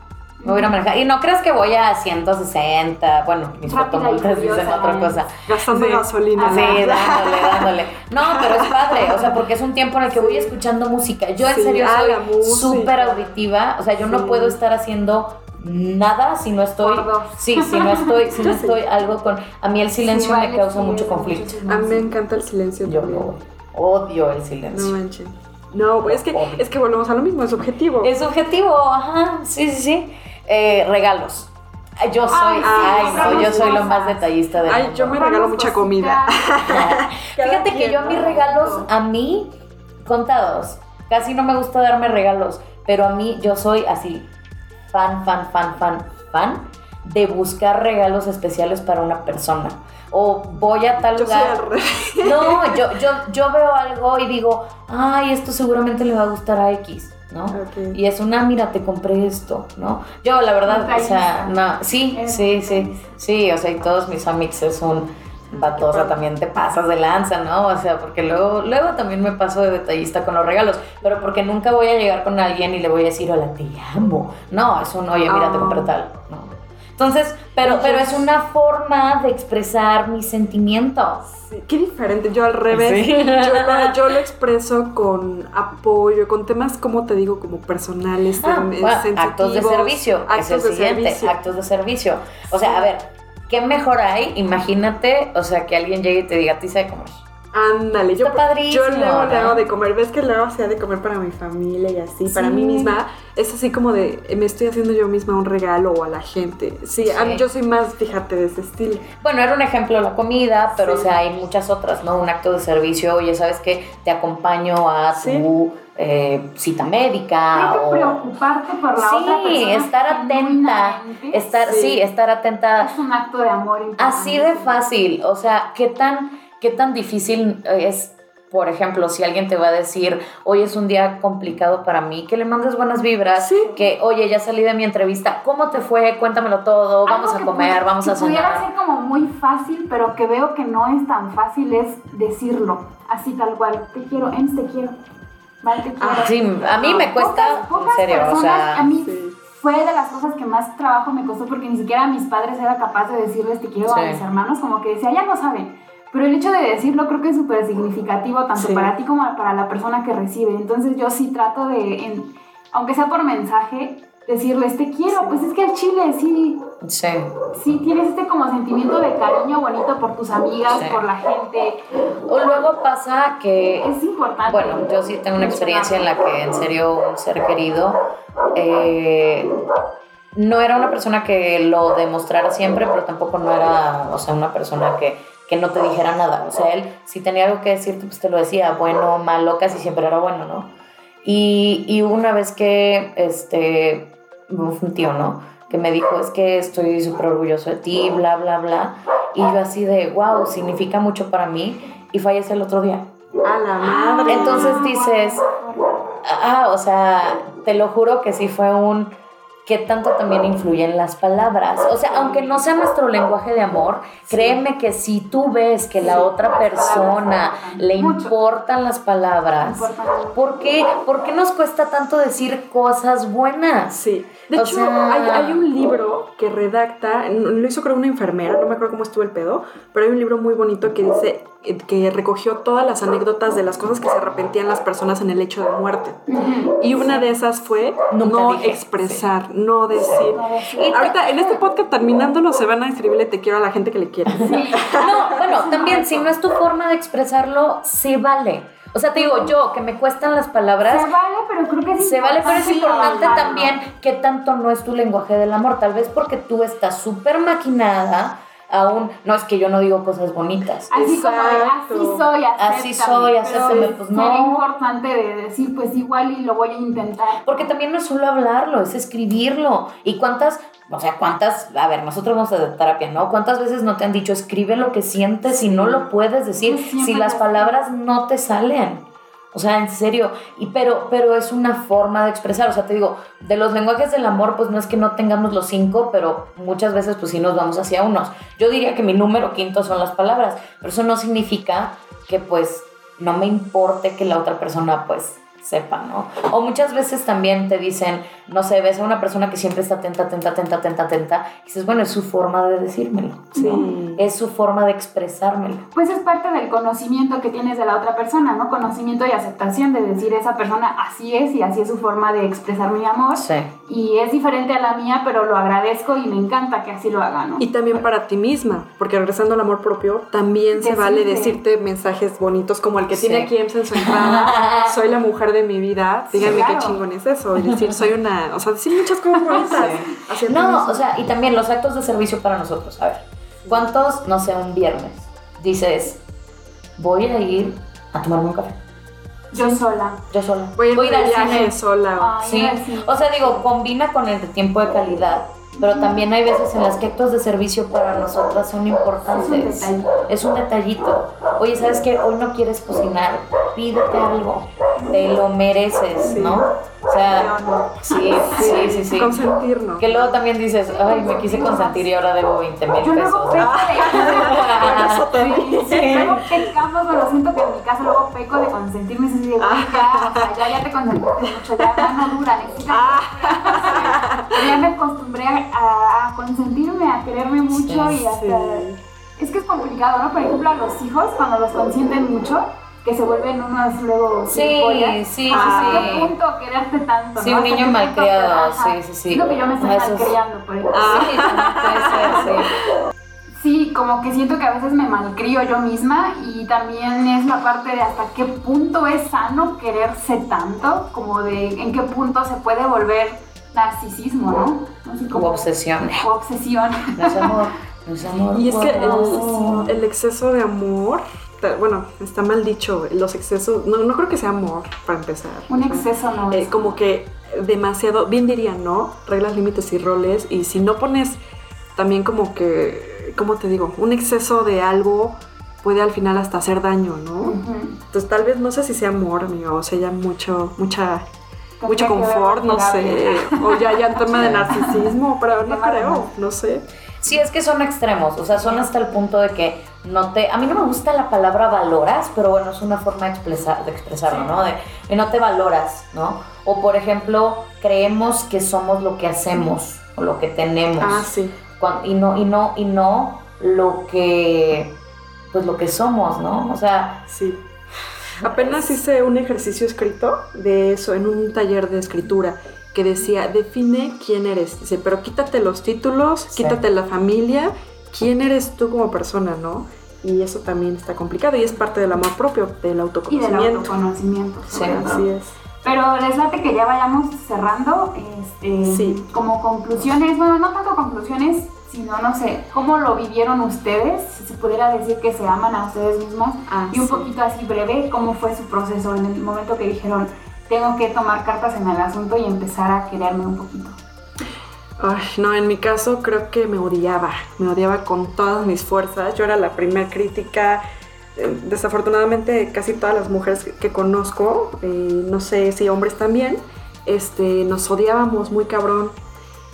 Me voy a manejar. Y no creas que voy a 160. Bueno, mis fotomultas dicen otra cosa. Gastando Sí. gasolina. Ah, Sí, ¿no? dándole, dándole. No, pero es padre, o sea, porque es un tiempo en el que voy escuchando música. Yo en Sí, serio ah, soy súper auditiva, o sea, yo no Sí. puedo estar haciendo nada si no estoy sí si no estoy si no sí. estoy algo con a mí el silencio Sí, me vale, causa sí, mucho conflicto A mí me encanta el silencio. yo también. Odio el No silencio manches. No, pues es que, es que volvemos a lo mismo, es objetivo. es subjetivo ajá sí sí sí Eh, regalos yo soy Ay, sí, ay, no, yo soy lo más detallista del Ay, mundo. yo me regalo mucha comida. Fíjate que yo a mis ¿no? regalos, a mí, contados. casi no me gusta darme regalos, pero a mí yo soy así, fan, fan, fan, fan, fan de buscar regalos especiales para una persona. O voy a tal Yo soy lugar. No, yo, yo, yo veo algo y digo, ay, esto seguramente le va a gustar a X, ¿no? Y es una, mira, te compré esto, ¿no? Yo, la verdad, o sea, no, sí, sí, sí, sí, o sea, y todos mis amics es un batosa, también te pasas de lanza, ¿no? O sea, porque luego, luego también me paso de detallista con los regalos, pero porque nunca voy a llegar con alguien y le voy a decir, hola, te amo. No, es un, oye, mira, te Ah. compré tal, ¿no? Entonces, pero, pero es una forma de expresar mis sentimientos. Sí, qué diferente. Yo al revés. Sí. Yo, lo, yo lo expreso con apoyo, con temas, como te digo, como personales, Ah, em, bueno, actos de servicio, es el actos de siguiente, servicio. actos de servicio. O sea, a ver, ¿qué mejor hay? Imagínate, o sea, que alguien llegue y te diga, a ti se de comer. Ándale, yo, yo luego le hago de comer. ¿Ves que luego hacía de comer para mi familia y así? Para mí misma. Es así como de, me estoy haciendo yo misma un regalo o a la gente. Sí, a yo soy más, fíjate, de ese estilo. Bueno, era un ejemplo la comida, pero Sí. o sea, hay muchas otras, ¿no? Un acto de servicio, oye, ¿sabes qué? Te acompaño a tu eh, cita médica que o... preocuparte por la Sí, otra persona. estar atenta, estar, sí. Sí. estar atenta Es un acto de amor importante. Así de fácil, o sea, ¿qué tan, qué tan difícil es, por ejemplo, si alguien te va a decir, hoy es un día complicado para mí, que le mandes buenas vibras, Sí. que, oye, ya salí de mi entrevista, ¿cómo te fue? Cuéntamelo todo, vamos Algo a comer, vamos que a pudiera cenar. ser como muy fácil, pero que veo que no es tan fácil es decirlo, así tal cual. Te quiero, Ems, te quiero. Vale, te quiero. Ah, sí, a mí me cuesta, Pocas- pocas en serio, o personas, sea, a mí Sí. fue de las cosas que más trabajo me costó porque ni siquiera a mis padres era capaz de decirles te quiero Sí. a mis hermanos, como que decía, ya lo saben. Pero el hecho de decirlo creo que es súper significativo tanto Sí. para ti como para la persona que recibe. Entonces yo sí trato de, en- aunque sea por mensaje, decirles te quiero. Pues es que al chile sí, sí. sí tienes este como sentimiento de cariño bonito por tus amigas, Sí. por la gente. O luego pasa que Es importante. Bueno, yo sí tengo una experiencia en la que en serio un ser querido eh, no era una persona que lo demostrara siempre, pero tampoco no era, o sea, una persona que, que no te dijera nada. O sea, él si tenía algo que decirte, pues te lo decía, bueno, malo, casi siempre era bueno, ¿no? Y, y una vez que, este, un tío, ¿no? Que me dijo, es que estoy súper orgulloso de ti, bla, bla, bla. Y yo así de, wow, significa mucho para mí. Y fallece el otro día. A la madre. Entonces dices, ah, o sea, te lo juro que sí fue un que tanto también influyen las palabras. O sea, aunque no sea nuestro lenguaje de amor, créeme que si tú ves que la otra persona le importan las palabras. ¿por qué, ¿por qué nos cuesta tanto decir cosas buenas? Sí. De O hecho, sea- hay, hay un libro que redacta, lo hizo creo una enfermera, no me acuerdo cómo estuvo el pedo, pero hay un libro muy bonito que dice que recogió todas las anécdotas de las cosas que se arrepentían las personas en el hecho de muerte. Y una de esas fue Nunca no dije. expresar, no decir. No decir. Y- Ahorita en este podcast terminándolo se van a escribirle te quiero a la gente que le quiera. Sí. No, bueno, también si no es tu forma de expresarlo, se vale. O sea, te digo, yo que me cuestan las palabras, Se vale, pero creo que es Se vale, pero es importante también que tanto no es tu lenguaje del amor. Tal vez porque tú estás súper maquinada, aún. No es que yo no digo cosas bonitas. Así como de, así soy, acéptame. Así soy, pero acéptame, es- pues, no. importante de decir, pues igual y lo voy a intentar. Porque también no es solo hablarlo, es escribirlo. ¿Y cuántas, o sea, cuántas, a ver, nosotros vamos a terapia, ¿no? ¿Cuántas veces no te han dicho, escribe lo que sientes y no lo puedes decir si las palabras no te salen? O sea, en serio, y pero, pero es una forma de expresar, o sea, te digo, de los lenguajes del amor, pues no es que no tengamos los cinco, pero muchas veces pues sí nos vamos hacia unos. Yo diría que mi número quinto son las palabras, pero eso no significa que pues no me importe que la otra persona pues sepa, ¿no? O muchas veces también te dicen, no sé, ves a una persona que siempre está atenta, atenta, atenta, atenta, atenta, y dices, bueno, es su forma de decírmelo. Sí. Es su forma de expresármelo. Pues es parte del conocimiento que tienes de la otra persona, ¿no? Conocimiento y aceptación de decir esa persona así es y así es su forma de expresar mi amor. Sí. Y es diferente a la mía, pero lo agradezco y me encanta que así lo haga, ¿no? Y también para ti misma, porque regresando al amor propio, también se vale decirte mensajes bonitos como el que Sí. tiene aquí en su entrada, soy la mujer de mi vida, díganme claro. qué chingón es eso, y decir soy una, o sea, decir muchas cosas bonitas. No, o sea, y también los actos de servicio para nosotros. A ver, ¿cuántos, no sé, un viernes dices, voy a ir a tomarme un café? Yo sola. Yo sola. Voy a ir al viaje cine. sola. Ay, Sí, o sea, digo, combina con el tiempo de calidad, pero también hay veces en las que actos de servicio para nosotras son importantes. Es un. Es un detallito. Oye, ¿sabes qué? Hoy no quieres cocinar, pídete algo, te lo mereces, Sí. ¿no? O sea, sí, sí, sí, sí. Consentirnos. Que luego también dices, ay, me quise consentir y ahora debo 20 mil Yo luego pesos. peco de Sí, luego pecamos, pero siento que en mi caso luego peco de consentirme de, güey, ya, ya, te consentiste mucho, ya, ya no dura, necesitas Pero ya me acostumbré a, consentirme, a quererme mucho y hasta... Es que es complicado, ¿no? Por ejemplo, a los hijos, cuando los consienten mucho, que se vuelven unos luego Sí, gilipollas. sí, ¿Hasta sí, qué sí. punto quererte tanto? Sí, ¿no? un ¿Hasta niño malcriado, sí, sí, sí. Es lo que yo me estoy Ah, es- malcriando, por ejemplo. Sí, puede ser, sí. Sí, como que siento que a veces me malcrio yo misma y también es la parte de hasta qué punto es sano quererse tanto, como de en qué punto se puede volver narcisismo, ¿no? Así Como obsesión. o obsesión. No es amor, no es amor. Y es que el, el exceso de amor, bueno, está mal dicho, los excesos, no, no creo que sea amor para empezar. Un exceso no eh, es. como que demasiado, bien diría, ¿no? Reglas, límites y roles. Y si no pones también como que, ¿cómo te digo? Un exceso de algo puede al final hasta hacer daño, ¿no? Entonces tal vez no sé si sea amor, amigo, o sea, ya mucho, mucha, mucho confort, no sé. O ya, ya en tema de narcisismo, pero no creo, no sé. Sí, es que son extremos, o sea, son hasta el punto de que no te... A mí no me gusta la palabra valoras, pero bueno, es una forma de, expresar, de expresarlo, ¿no? De que no te valoras, ¿no? O por ejemplo, creemos que somos lo que hacemos o lo que tenemos. Ah, sí. y no, y no, y no lo que... Pues lo que somos, ¿no? O sea, Sí. Apenas hice un ejercicio escrito de eso en un taller de escritura que decía, define quién eres. Dice, pero quítate los títulos, Sí. quítate la familia, quién eres tú como persona, ¿no? Y eso también está complicado y es parte del amor propio, del Y del autoconocimiento. autoconocimiento. Sí. Así es. Pero les late que ya vayamos cerrando, este, Sí. como conclusiones, bueno, no tanto conclusiones, sino, no sé, cómo lo vivieron ustedes, si se pudiera decir que se aman a ustedes mismas, Ah, y un sí. poquito así breve, cómo fue su proceso en el momento que dijeron, tengo que tomar cartas en el asunto y empezar a quererme un poquito. Ay, no, en mi caso creo que me odiaba, me odiaba con todas mis fuerzas. Yo era la primer crítica. Eh, Desafortunadamente casi todas las mujeres que- conozco, eh, no sé si hombres también, este, nos odiábamos muy cabrón.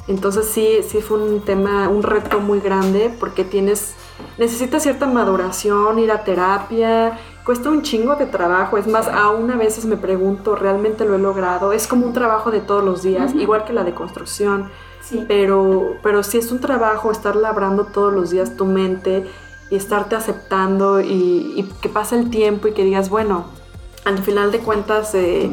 Entonces sí, sí fue un tema, un reto muy grande porque tienes, necesitas cierta maduración, ir a terapia, cuesta un chingo de trabajo. Es más, aún a veces me pregunto, ¿realmente lo he logrado? Es como un trabajo de todos los días, igual que la deconstrucción Sí. pero, pero sí es un trabajo estar labrando todos los días tu mente y estarte aceptando y, y que pase el tiempo y que digas, bueno, al final de cuentas, eh,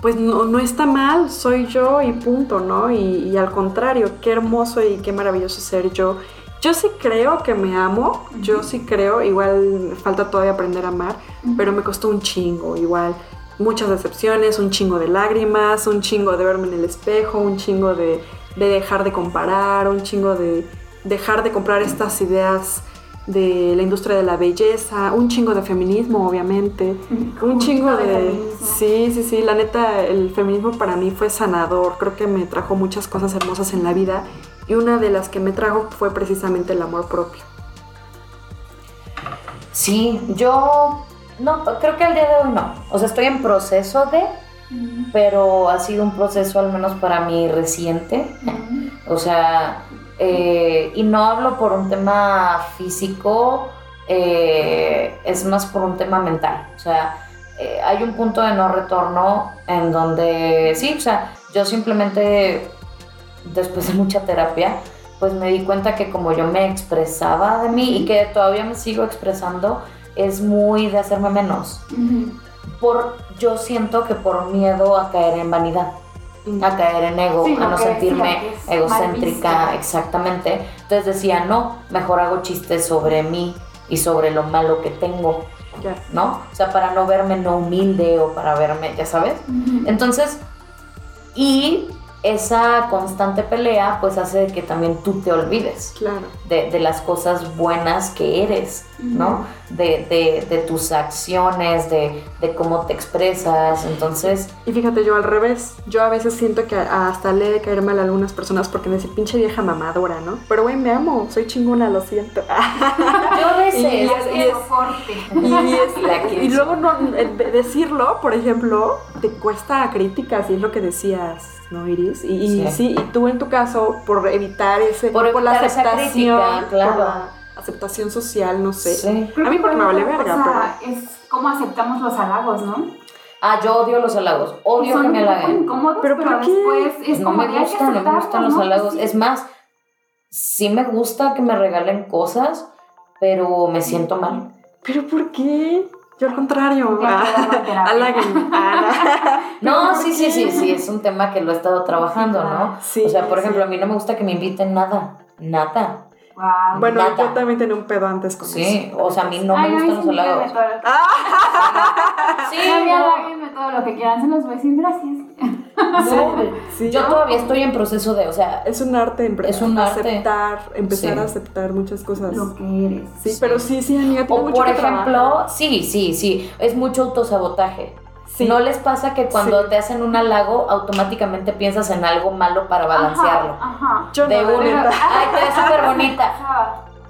pues no, no está mal, soy yo y punto, ¿no? Y, y al contrario, qué hermoso y qué maravilloso ser yo. Yo sí creo que me amo, yo sí creo, igual falta todavía aprender a amar, pero me costó un chingo, igual muchas decepciones, un chingo de lágrimas, un chingo de verme en el espejo, un chingo de, de dejar de comparar, un chingo de dejar de comprar estas ideas de la industria de la belleza, un chingo de feminismo, obviamente, un chingo de... Sí, sí, sí, la neta, el feminismo para mí fue sanador, creo que me trajo muchas cosas hermosas en la vida y una de las que me trajo fue precisamente el amor propio. sí, yo... No, creo que al día de hoy no. O sea, estoy en proceso de, pero ha sido un proceso al menos para mí reciente. O sea, eh, y no hablo por un tema físico, eh, es más por un tema mental. O sea, eh, hay un punto de no retorno en donde, sí, o sea, yo simplemente, después de mucha terapia, pues me di cuenta que como yo me expresaba de mí y que todavía me sigo expresando, es muy de hacerme menos. Por, yo siento que por miedo a caer en vanidad a caer en ego, Sí, a no sentirme egocéntrica, exactamente. Entonces decía, no, mejor hago chistes sobre mí y sobre lo malo que tengo, Ya. ¿no? O sea, para no verme no humilde o para verme, ya sabes. Entonces, y esa constante pelea pues hace que también tú te olvides Claro. de, de las cosas buenas que eres, ¿no? De, de- de tus acciones, de, de cómo te expresas. Entonces, Y fíjate, yo al revés. Yo a veces siento que hasta le he de caer mal a algunas personas porque me dicen pinche vieja mamadora, ¿no? Pero güey, me amo, soy chingona, lo siento. yo veces... Y- La y. Y, La luego no, eh, de- decirlo, por ejemplo, te cuesta críticas y es lo que decías, ¿no, Iris? Y, y Sí. sí. y tú en tu caso, por evitar ese, Por la evitar esa aceptación, crítica, claro. por la aceptación social, no sé. Sí. A mí que porque me vale verga, cosa Es cómo aceptamos los halagos, ¿no? Ah, yo odio los halagos, odio son que me halaguen. incómodos, ¿Pero pero, por qué? después es no como me gustan, no me gustan los halagos. Sí. Es más, sí me gusta que me regalen cosas, pero me siento mal. ¿Pero por qué? Yo al contrario. Halaguen. Ah, No, sí, sí, sí, sí, es un tema que lo he estado trabajando, ¿no? Sí, o sea, por sí. ejemplo, a mí no me gusta que me inviten nada, nada. Bueno, yo también tenía un pedo antes con Sí, eso. o sea, a mí no me gustan sí, los halagos. todo lo que- Sí, no. todo lo que quieran, se los voy a decir gracias. No, Sí. yo todavía estoy en proceso de, o sea, Es un arte, Es un arte. aceptar, empezar Sí. a aceptar muchas cosas. Lo que eres. Sí, Sí. pero sí, sí, amiga, tiene o mucho por que ejemplo, trabajar. sí, sí, sí, es mucho autosabotaje. Sí. ¿No les pasa que cuando Sí. te hacen un halago, automáticamente piensas en algo malo para balancearlo? Ajá, ajá. Yo de no, una, ay, te ves súper bonita,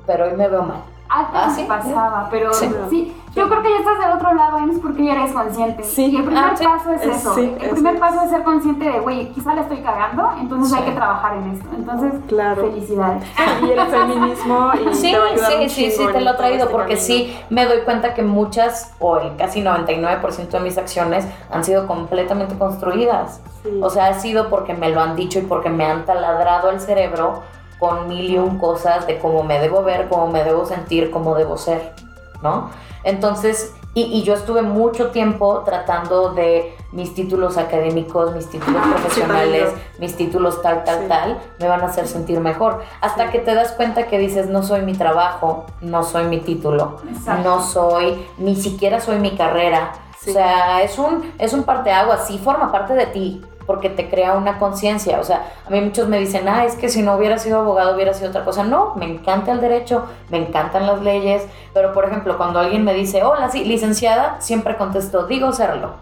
pero hoy me veo mal. Antes ¿Ah, sí? pasaba, pero Sí. sí. Yo creo que ya estás del otro lado, es porque ya eres consciente. Sí. Y el primer Ah, paso es, Es- eso. sí, el es- primer paso es ser consciente de, güey, quizá la estoy cagando, entonces Sí. hay que trabajar en esto. Entonces, Claro. felicidades. Y el feminismo y Sí, te va a ayudar sí, sí, sí, te lo he traído este porque camino. sí me doy cuenta que muchas o el casi 99% de mis acciones han sido completamente construidas. Sí. O sea, ha sido porque me lo han dicho y porque me han taladrado el cerebro con mil y un cosas de cómo me debo ver, cómo me debo sentir, cómo debo ser, ¿no? Entonces, y, y yo estuve mucho tiempo tratando de mis títulos académicos, mis títulos Ah, sí, profesionales, mis títulos tal, tal, Sí. tal, me van a hacer sentir mejor. Hasta que te das cuenta que dices, no soy mi trabajo, no soy mi título, Exacto. no soy, ni siquiera soy mi carrera. O sea, es un, es un parteaguas, sí forma parte de ti, porque te crea una conciencia. O sea, a mí muchos me dicen, ah, es que si no hubiera sido abogado hubiera sido otra cosa. No, me encanta el derecho, me encantan las leyes, pero por ejemplo, cuando alguien me dice, hola, sí, licenciada, siempre contesto, digo serlo.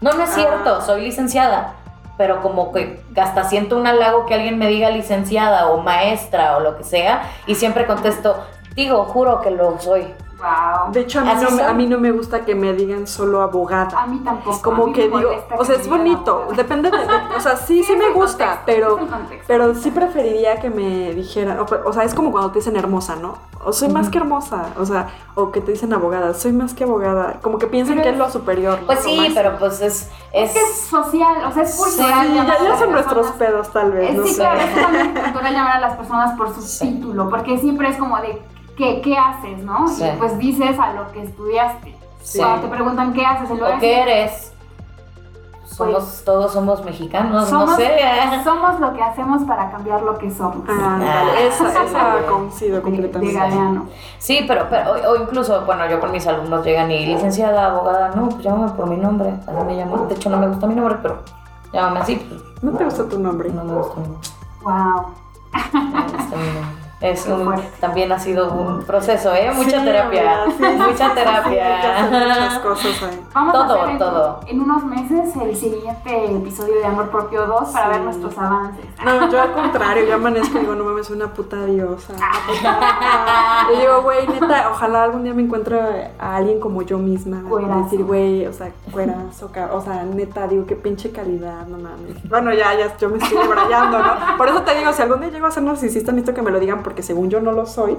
No, no es Ah. cierto, soy licenciada. Pero como que hasta siento un halago que alguien me diga licenciada o maestra o lo que sea, y siempre contesto, digo, juro que lo soy. Wow. De hecho, a mí, no, son. a mí no me gusta que me digan solo abogada. A mí tampoco. Es como mí que digo, o sea, es bonito, abogada. depende de, o sea, sí, sí es me gusta, contexto, pero, es pero sí preferiría que me dijeran, o, o sea, es como cuando te dicen hermosa, ¿no? O soy más que hermosa, o sea, o que te dicen abogada, soy más que abogada, como que piensan Pero que es es- lo superior. Pues sí, pero pues es... Es que es social, o sea, es cultural. Sí, ya, ya son nuestros pedos, tal vez, Eh, no sí, sé. claro, es también cultural llamar a las personas por su Sí. título, porque siempre es como de, ¿qué, qué haces, no? Sí. Y pues dices a lo que estudiaste. Sí. Cuando te preguntan qué haces, en lugar ¿O de qué decir, eres? Somos, todos somos mexicanos, no somos, sé. somos lo que hacemos para cambiar lo que somos. Ah, vale, esa, esa coincido de, de completamente. Galeano. Sí, pero, pero o, o incluso, bueno, yo con mis alumnos llegan y licenciada, abogada, no, pues llámame por mi nombre, así me llamo. De hecho, no me gusta mi nombre, pero llámame así, pues ¿No te gusta tu nombre? no me gusta mi nombre. Wow. no me gusta mi nombre. Es un, también ha sido un proceso, ¿eh? Mucha Sí, terapia. sí, mucha sí, hacer muchas terapia. cosas ahí. Vamos Todo, a hacer en, todo. en unos meses el siguiente episodio de Amor Propio 2 para Sí. ver nuestros avances. No, yo al contrario, yo amanezco y digo, no mames, soy una puta diosa. una puta- Y digo, güey, neta, ojalá algún día me encuentre a alguien como yo misma. Cuerazo. Decir, güey, o sea, cuerazo, ca- o sea, neta, digo, qué pinche calidad, no mames. Bueno, ya, ya, yo me estoy debrayando, ¿no? Por eso te digo, si algún día llego a ser narcisista, necesito que me lo digan, porque según yo no lo soy.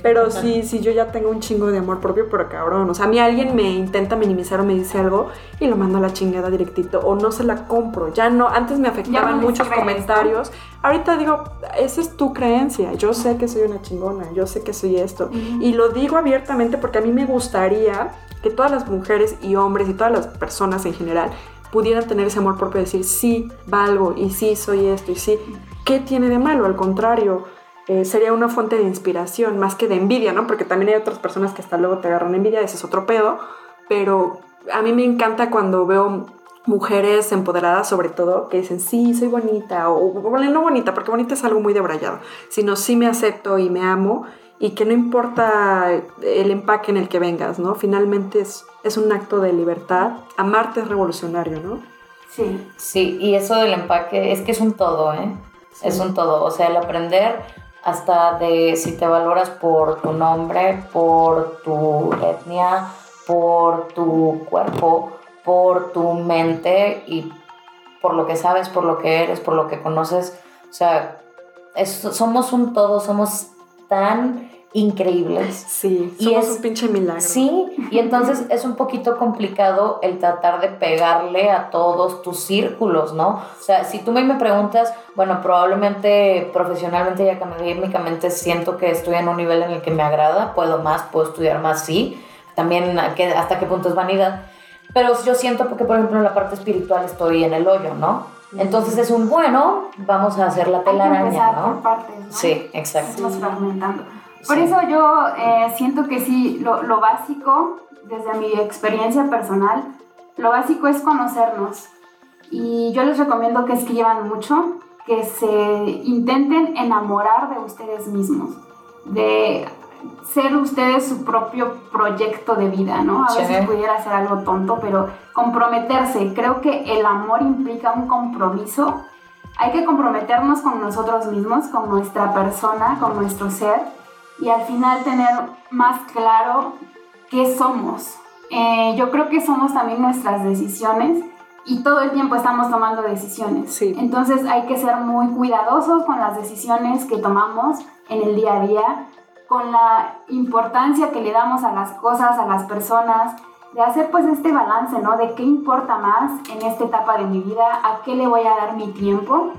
Pero sí, sí, yo ya tengo un chingo de amor propio, pero cabrón. O sea, a mí alguien me intenta minimizar o me dice algo y lo mando a la chingada directito, o no se la compro. Ya no, antes me afectaban no muchos comentarios. Ahorita digo, esa es tu creencia. Yo sé que soy una chingona, yo sé que soy esto. Y lo digo abiertamente porque a mí me gustaría que todas las mujeres y hombres y todas las personas en general pudieran tener ese amor propio de decir, sí, valgo y sí, soy esto y sí. ¿Qué tiene de malo? Al contrario, eh, sería una fuente de inspiración más que de envidia, ¿no? Porque también hay otras personas que hasta luego te agarran envidia, ese es otro pedo. Pero a mí me encanta cuando veo mujeres empoderadas sobre todo que dicen, sí, soy bonita, o bueno, no bonita, porque bonita es algo muy debrayado, sino sí me acepto y me amo y que no importa el empaque en el que vengas, ¿no? Finalmente es, es un acto de libertad. Amarte es revolucionario, ¿no? Sí. Sí, y eso del empaque es que es un todo, ¿eh? Es un todo. O sea, el aprender hasta de si te valoras por tu nombre, por tu etnia, por tu cuerpo, por tu mente y por lo que sabes, por lo que eres, por lo que conoces. O sea, somos un todo, somos tan increíbles. Sí, somos y es, un pinche milagro. Sí, y entonces es un poquito complicado el tratar de pegarle a todos tus círculos, ¿no? O sea, si tú me preguntas, bueno, probablemente profesionalmente y académicamente siento que estoy en un nivel en el que me agrada, puedo más, puedo estudiar más, sí. También hasta qué punto es vanidad. Pero yo siento porque, por ejemplo, en la parte espiritual estoy en el hoyo, ¿no? Entonces es un bueno, vamos a hacer la telaraña, ¿no? Sí, exacto. fragmentando. Por eso yo eh, siento que sí, lo, lo básico, desde mi experiencia personal, lo básico es conocernos. Y yo les recomiendo que escriban mucho, que se intenten enamorar de ustedes mismos, de ser ustedes su propio proyecto de vida, ¿no? A veces pudiera ser algo tonto, pero comprometerse, creo que el amor implica un compromiso. Hay que comprometernos con nosotros mismos, con nuestra persona, con nuestro ser y al final tener más claro qué somos. Eh, yo creo que somos también nuestras decisiones y todo el tiempo estamos tomando decisiones. Entonces hay que ser muy cuidadosos con las decisiones que tomamos en el día a día con la importancia que le damos a las cosas, a las personas, de hacer pues este balance, ¿no? De qué importa más en esta etapa de mi vida, a qué le voy a dar mi tiempo.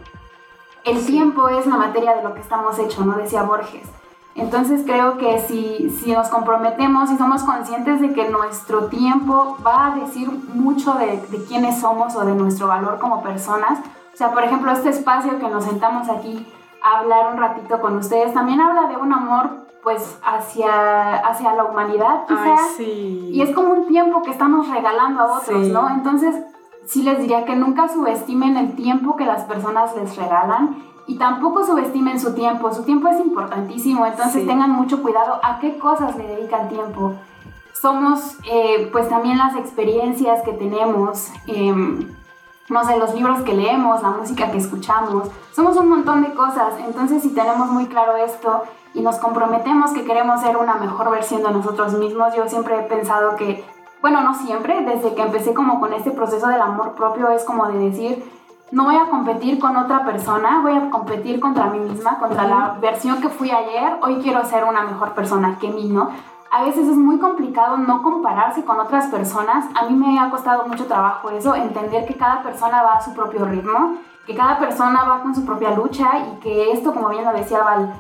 El tiempo es la materia de lo que estamos hechos, ¿no? Decía Borges. Entonces creo que si, si nos comprometemos y somos conscientes de que nuestro tiempo va a decir mucho de, de quiénes somos o de nuestro valor como personas, o sea, por ejemplo, este espacio que nos sentamos aquí a hablar un ratito con ustedes también habla de un amor pues hacia, hacia la humanidad quizás. Y es como un tiempo que estamos regalando a otros, ¿no? Entonces sí les diría que nunca subestimen el tiempo que las personas les regalan y tampoco subestimen su tiempo. Su tiempo es importantísimo, entonces tengan mucho cuidado a qué cosas le dedican tiempo. Somos eh, pues también las experiencias que tenemos. Em, no sé, los libros que leemos, la música que escuchamos, somos un montón de cosas, entonces si tenemos muy claro esto y nos comprometemos que queremos ser una mejor versión de nosotros mismos, yo siempre he pensado que, bueno, no siempre, desde que empecé como con este proceso del amor propio, es como de decir, no voy a competir con otra persona, voy a competir contra mí misma, contra la versión que fui ayer, hoy quiero ser una mejor persona que mí, ¿no? A veces es muy complicado no compararse con otras personas. A mí me ha costado mucho trabajo eso, entender que cada persona va a su propio ritmo, que cada persona va con su propia lucha y que esto, como bien lo decía Val,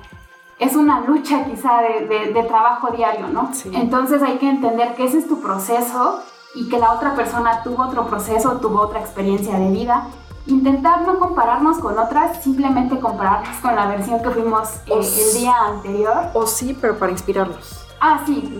es una lucha quizá de, trabajo diario, ¿no? Entonces hay que entender que ese es tu proceso y que la otra persona tuvo otro proceso, tuvo otra experiencia de vida. Intentar no compararnos con otras, simplemente compararnos con la versión que fuimos eh, el día anterior. O sí, pero para inspirarnos. Ah, sí.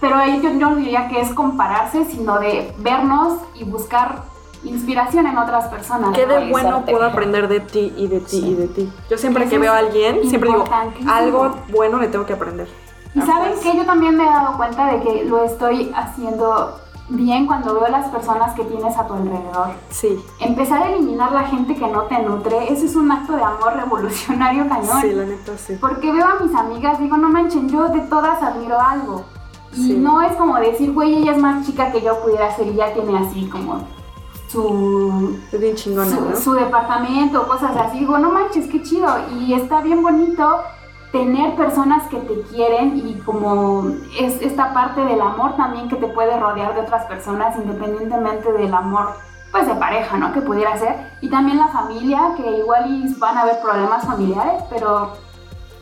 Pero ahí yo no diría que es compararse, sino de vernos y buscar inspiración en otras personas. ¿Qué de bueno puedo aprender de ti y de ti y de ti? Yo siempre que veo a alguien, siempre digo, algo bueno le tengo que aprender. Y saben que yo también me he dado cuenta de que lo estoy haciendo bien cuando veo las personas que tienes a tu alrededor. Sí. Empezar a eliminar la gente que no te nutre, ese es un acto de amor revolucionario cañón. Sí, la neta sí. Porque veo a mis amigas, digo, no manchen, yo de todas admiro algo. Y no es como decir, güey, ella es más chica que yo pudiera ser y ya tiene así como su, bien chingona, su, su departamento, cosas así. Digo, no manches, qué chido. Y está bien bonito tener personas que te quieren y como es esta parte del amor también que te puede rodear de otras personas independientemente del amor pues de pareja, ¿no? Que pudiera ser. Y también la familia, que igual van a haber problemas familiares, pero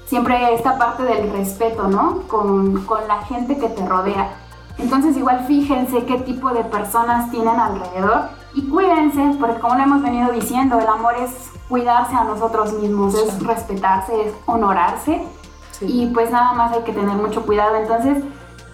siempre esta parte del respeto, ¿no? Con, con la gente que te rodea. Entonces igual fíjense qué tipo de personas tienen alrededor y cuídense, porque como lo hemos venido diciendo, el amor es cuidarse a nosotros mismos, es respetarse, es honorarse. Y pues nada más hay que tener mucho cuidado. Entonces,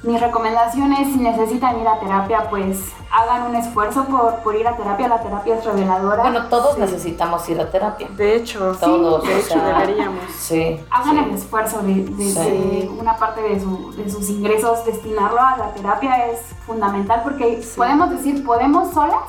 mis recomendaciones, si necesitan ir a terapia, pues hagan un esfuerzo por, por ir a terapia. La terapia es reveladora. Bueno, todos necesitamos ir a terapia. De hecho, Todos, de o hecho sea, deberíamos. Sí. Hagan sí. el esfuerzo de, de- Sí. de una parte de, su- de sus ingresos, destinarlo a la terapia es fundamental porque Sí. podemos decir, podemos solas,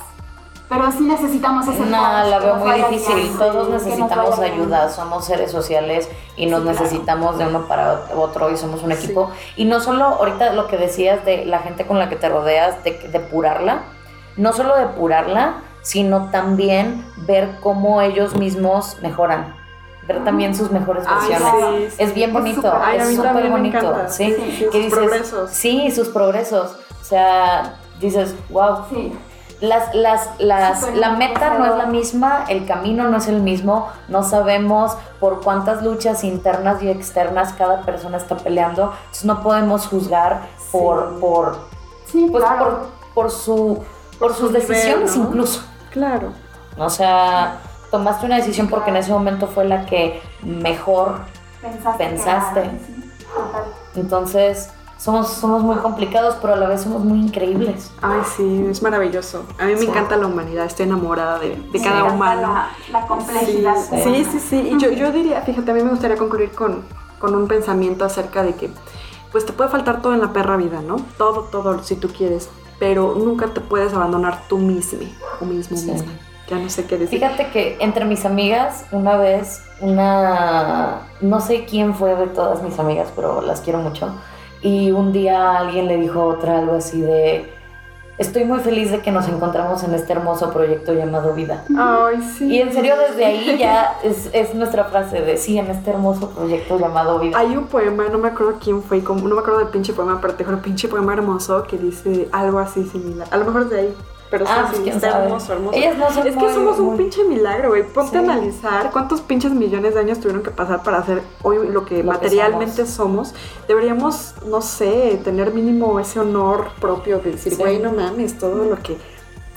pero sí necesitamos ese No, la veo muy difícil. Todos necesitamos ayuda. Somos seres sociales y nos Sí, claro. necesitamos de uno para otro y somos un equipo. Y no solo ahorita lo que decías de la gente con la que te rodeas, de depurarla, no solo depurarla, sino también ver cómo ellos mismos mejoran. Ver también sus mejores Ay, versiones. sí, Es sí. bien bonito, es súper bonito. ¿sí? Sí, sí, sus dices, progresos. Sí, sus progresos. O sea, dices, wow, Sí, las, las, las, la meta no es la misma, el camino no es el mismo, no sabemos por cuántas luchas internas y externas cada persona está peleando, entonces no podemos juzgar por, Sí. por, sí, pues claro. por, por, su, por sus su nivel, decisiones ¿no? incluso. Claro. O sea, tomaste una decisión porque en ese momento fue la que mejor, pensaste. total. entonces somos, somos muy complicados, pero a la vez somos muy increíbles. Ay, sí, es maravilloso. A mí me Sí. encanta la humanidad, estoy enamorada de, cada humano. La, la complejidad. Sí, sí, sí, sí. Y yo, yo diría, fíjate, a mí me gustaría concluir con, con un pensamiento acerca de que, pues te puede faltar todo en la perra vida, ¿no? Todo, todo, si tú quieres. Pero nunca te puedes abandonar tú mismo o mismo Sí. misma. Ya no sé qué decir. Fíjate que entre mis amigas, una vez, una. No sé quién fue de todas mis amigas, pero las quiero mucho. Y un día alguien le dijo a otra algo así de. Estoy muy feliz de que nos encontramos en este hermoso proyecto llamado vida. Ay, sí. Y en serio, desde ahí ya es, es nuestra frase de sí, en este hermoso proyecto llamado vida. Hay un poema, no me acuerdo quién fue, como, no me acuerdo del pinche poema, pero te juro, pinche poema hermoso que dice algo así similar. A lo mejor es de ahí, pero sí, Ah, sí, quién está sabe. hermoso, hermoso. Ellas no son es que muy- somos un pinche milagro, güey. Ponte Sí. a analizar cuántos pinches millones de años tuvieron que pasar para hacer hoy lo que Lo que materialmente somos. Deberíamos, no sé, tener mínimo ese honor propio de decir, Sí. güey, no mames, todo lo que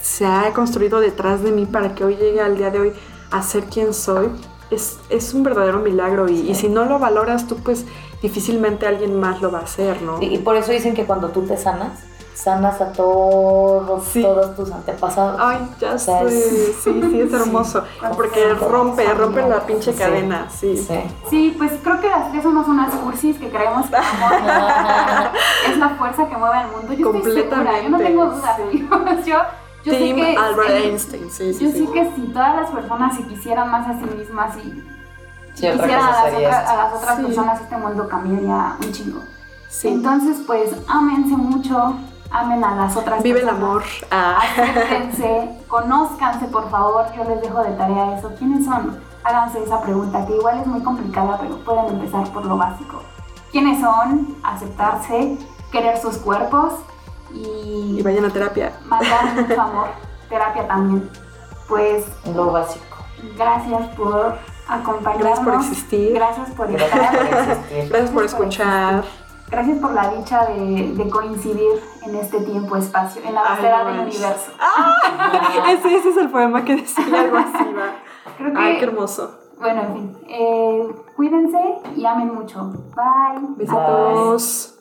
se ha construido detrás de mí para que hoy llegue al día de hoy a ser quien soy. Es, es un verdadero milagro y, y si no lo valoras tú, pues difícilmente alguien más lo va a hacer, ¿no? Sí, y por eso dicen que cuando tú te sanas, sanas a todos, Sí. todos tus antepasados. Ay, ya O sea, sé. es- Sí, sí, es hermoso. Porque rompe, rompe la pinche Sí. cadena, sí. Sí. Sí, pues creo que las tres somos unas cursis que creemos que es la fuerza que mueve al mundo. Yo estoy segura, yo no tengo dudas. Completamente, Yo, yo sé Team que Albert Einstein, sí, sí, Yo sí. sé que si todas las personas se quisieran más a sí mismas y Sí, otra quisieran a las, esto. a las otras Sí. personas, este mundo cambiaría un chingo. Sí. Entonces, pues, ámense mucho, amen a las otras Vive el personas. amor. Ah. Acéptense, conózcanse, por favor. Yo les dejo de tarea eso. ¿Quiénes son? Háganse esa pregunta, que igual es muy complicada, pero pueden empezar por lo básico. ¿Quiénes son? Aceptarse, querer sus cuerpos y, Y vayan a terapia. mandar mucho amor. Terapia también. Pues Lo básico. gracias por acompañarnos. Gracias por existir. Gracias por Gracias por estar. existir. Gracias por escuchar. Gracias por la dicha de, de coincidir en este tiempo-espacio, en la bastera Ay, del universo. Ese, ese es el poema que decía algo así, va. Creo que, Ay, qué hermoso. bueno, en fin, eh, cuídense y amen mucho. Bye. Besitos.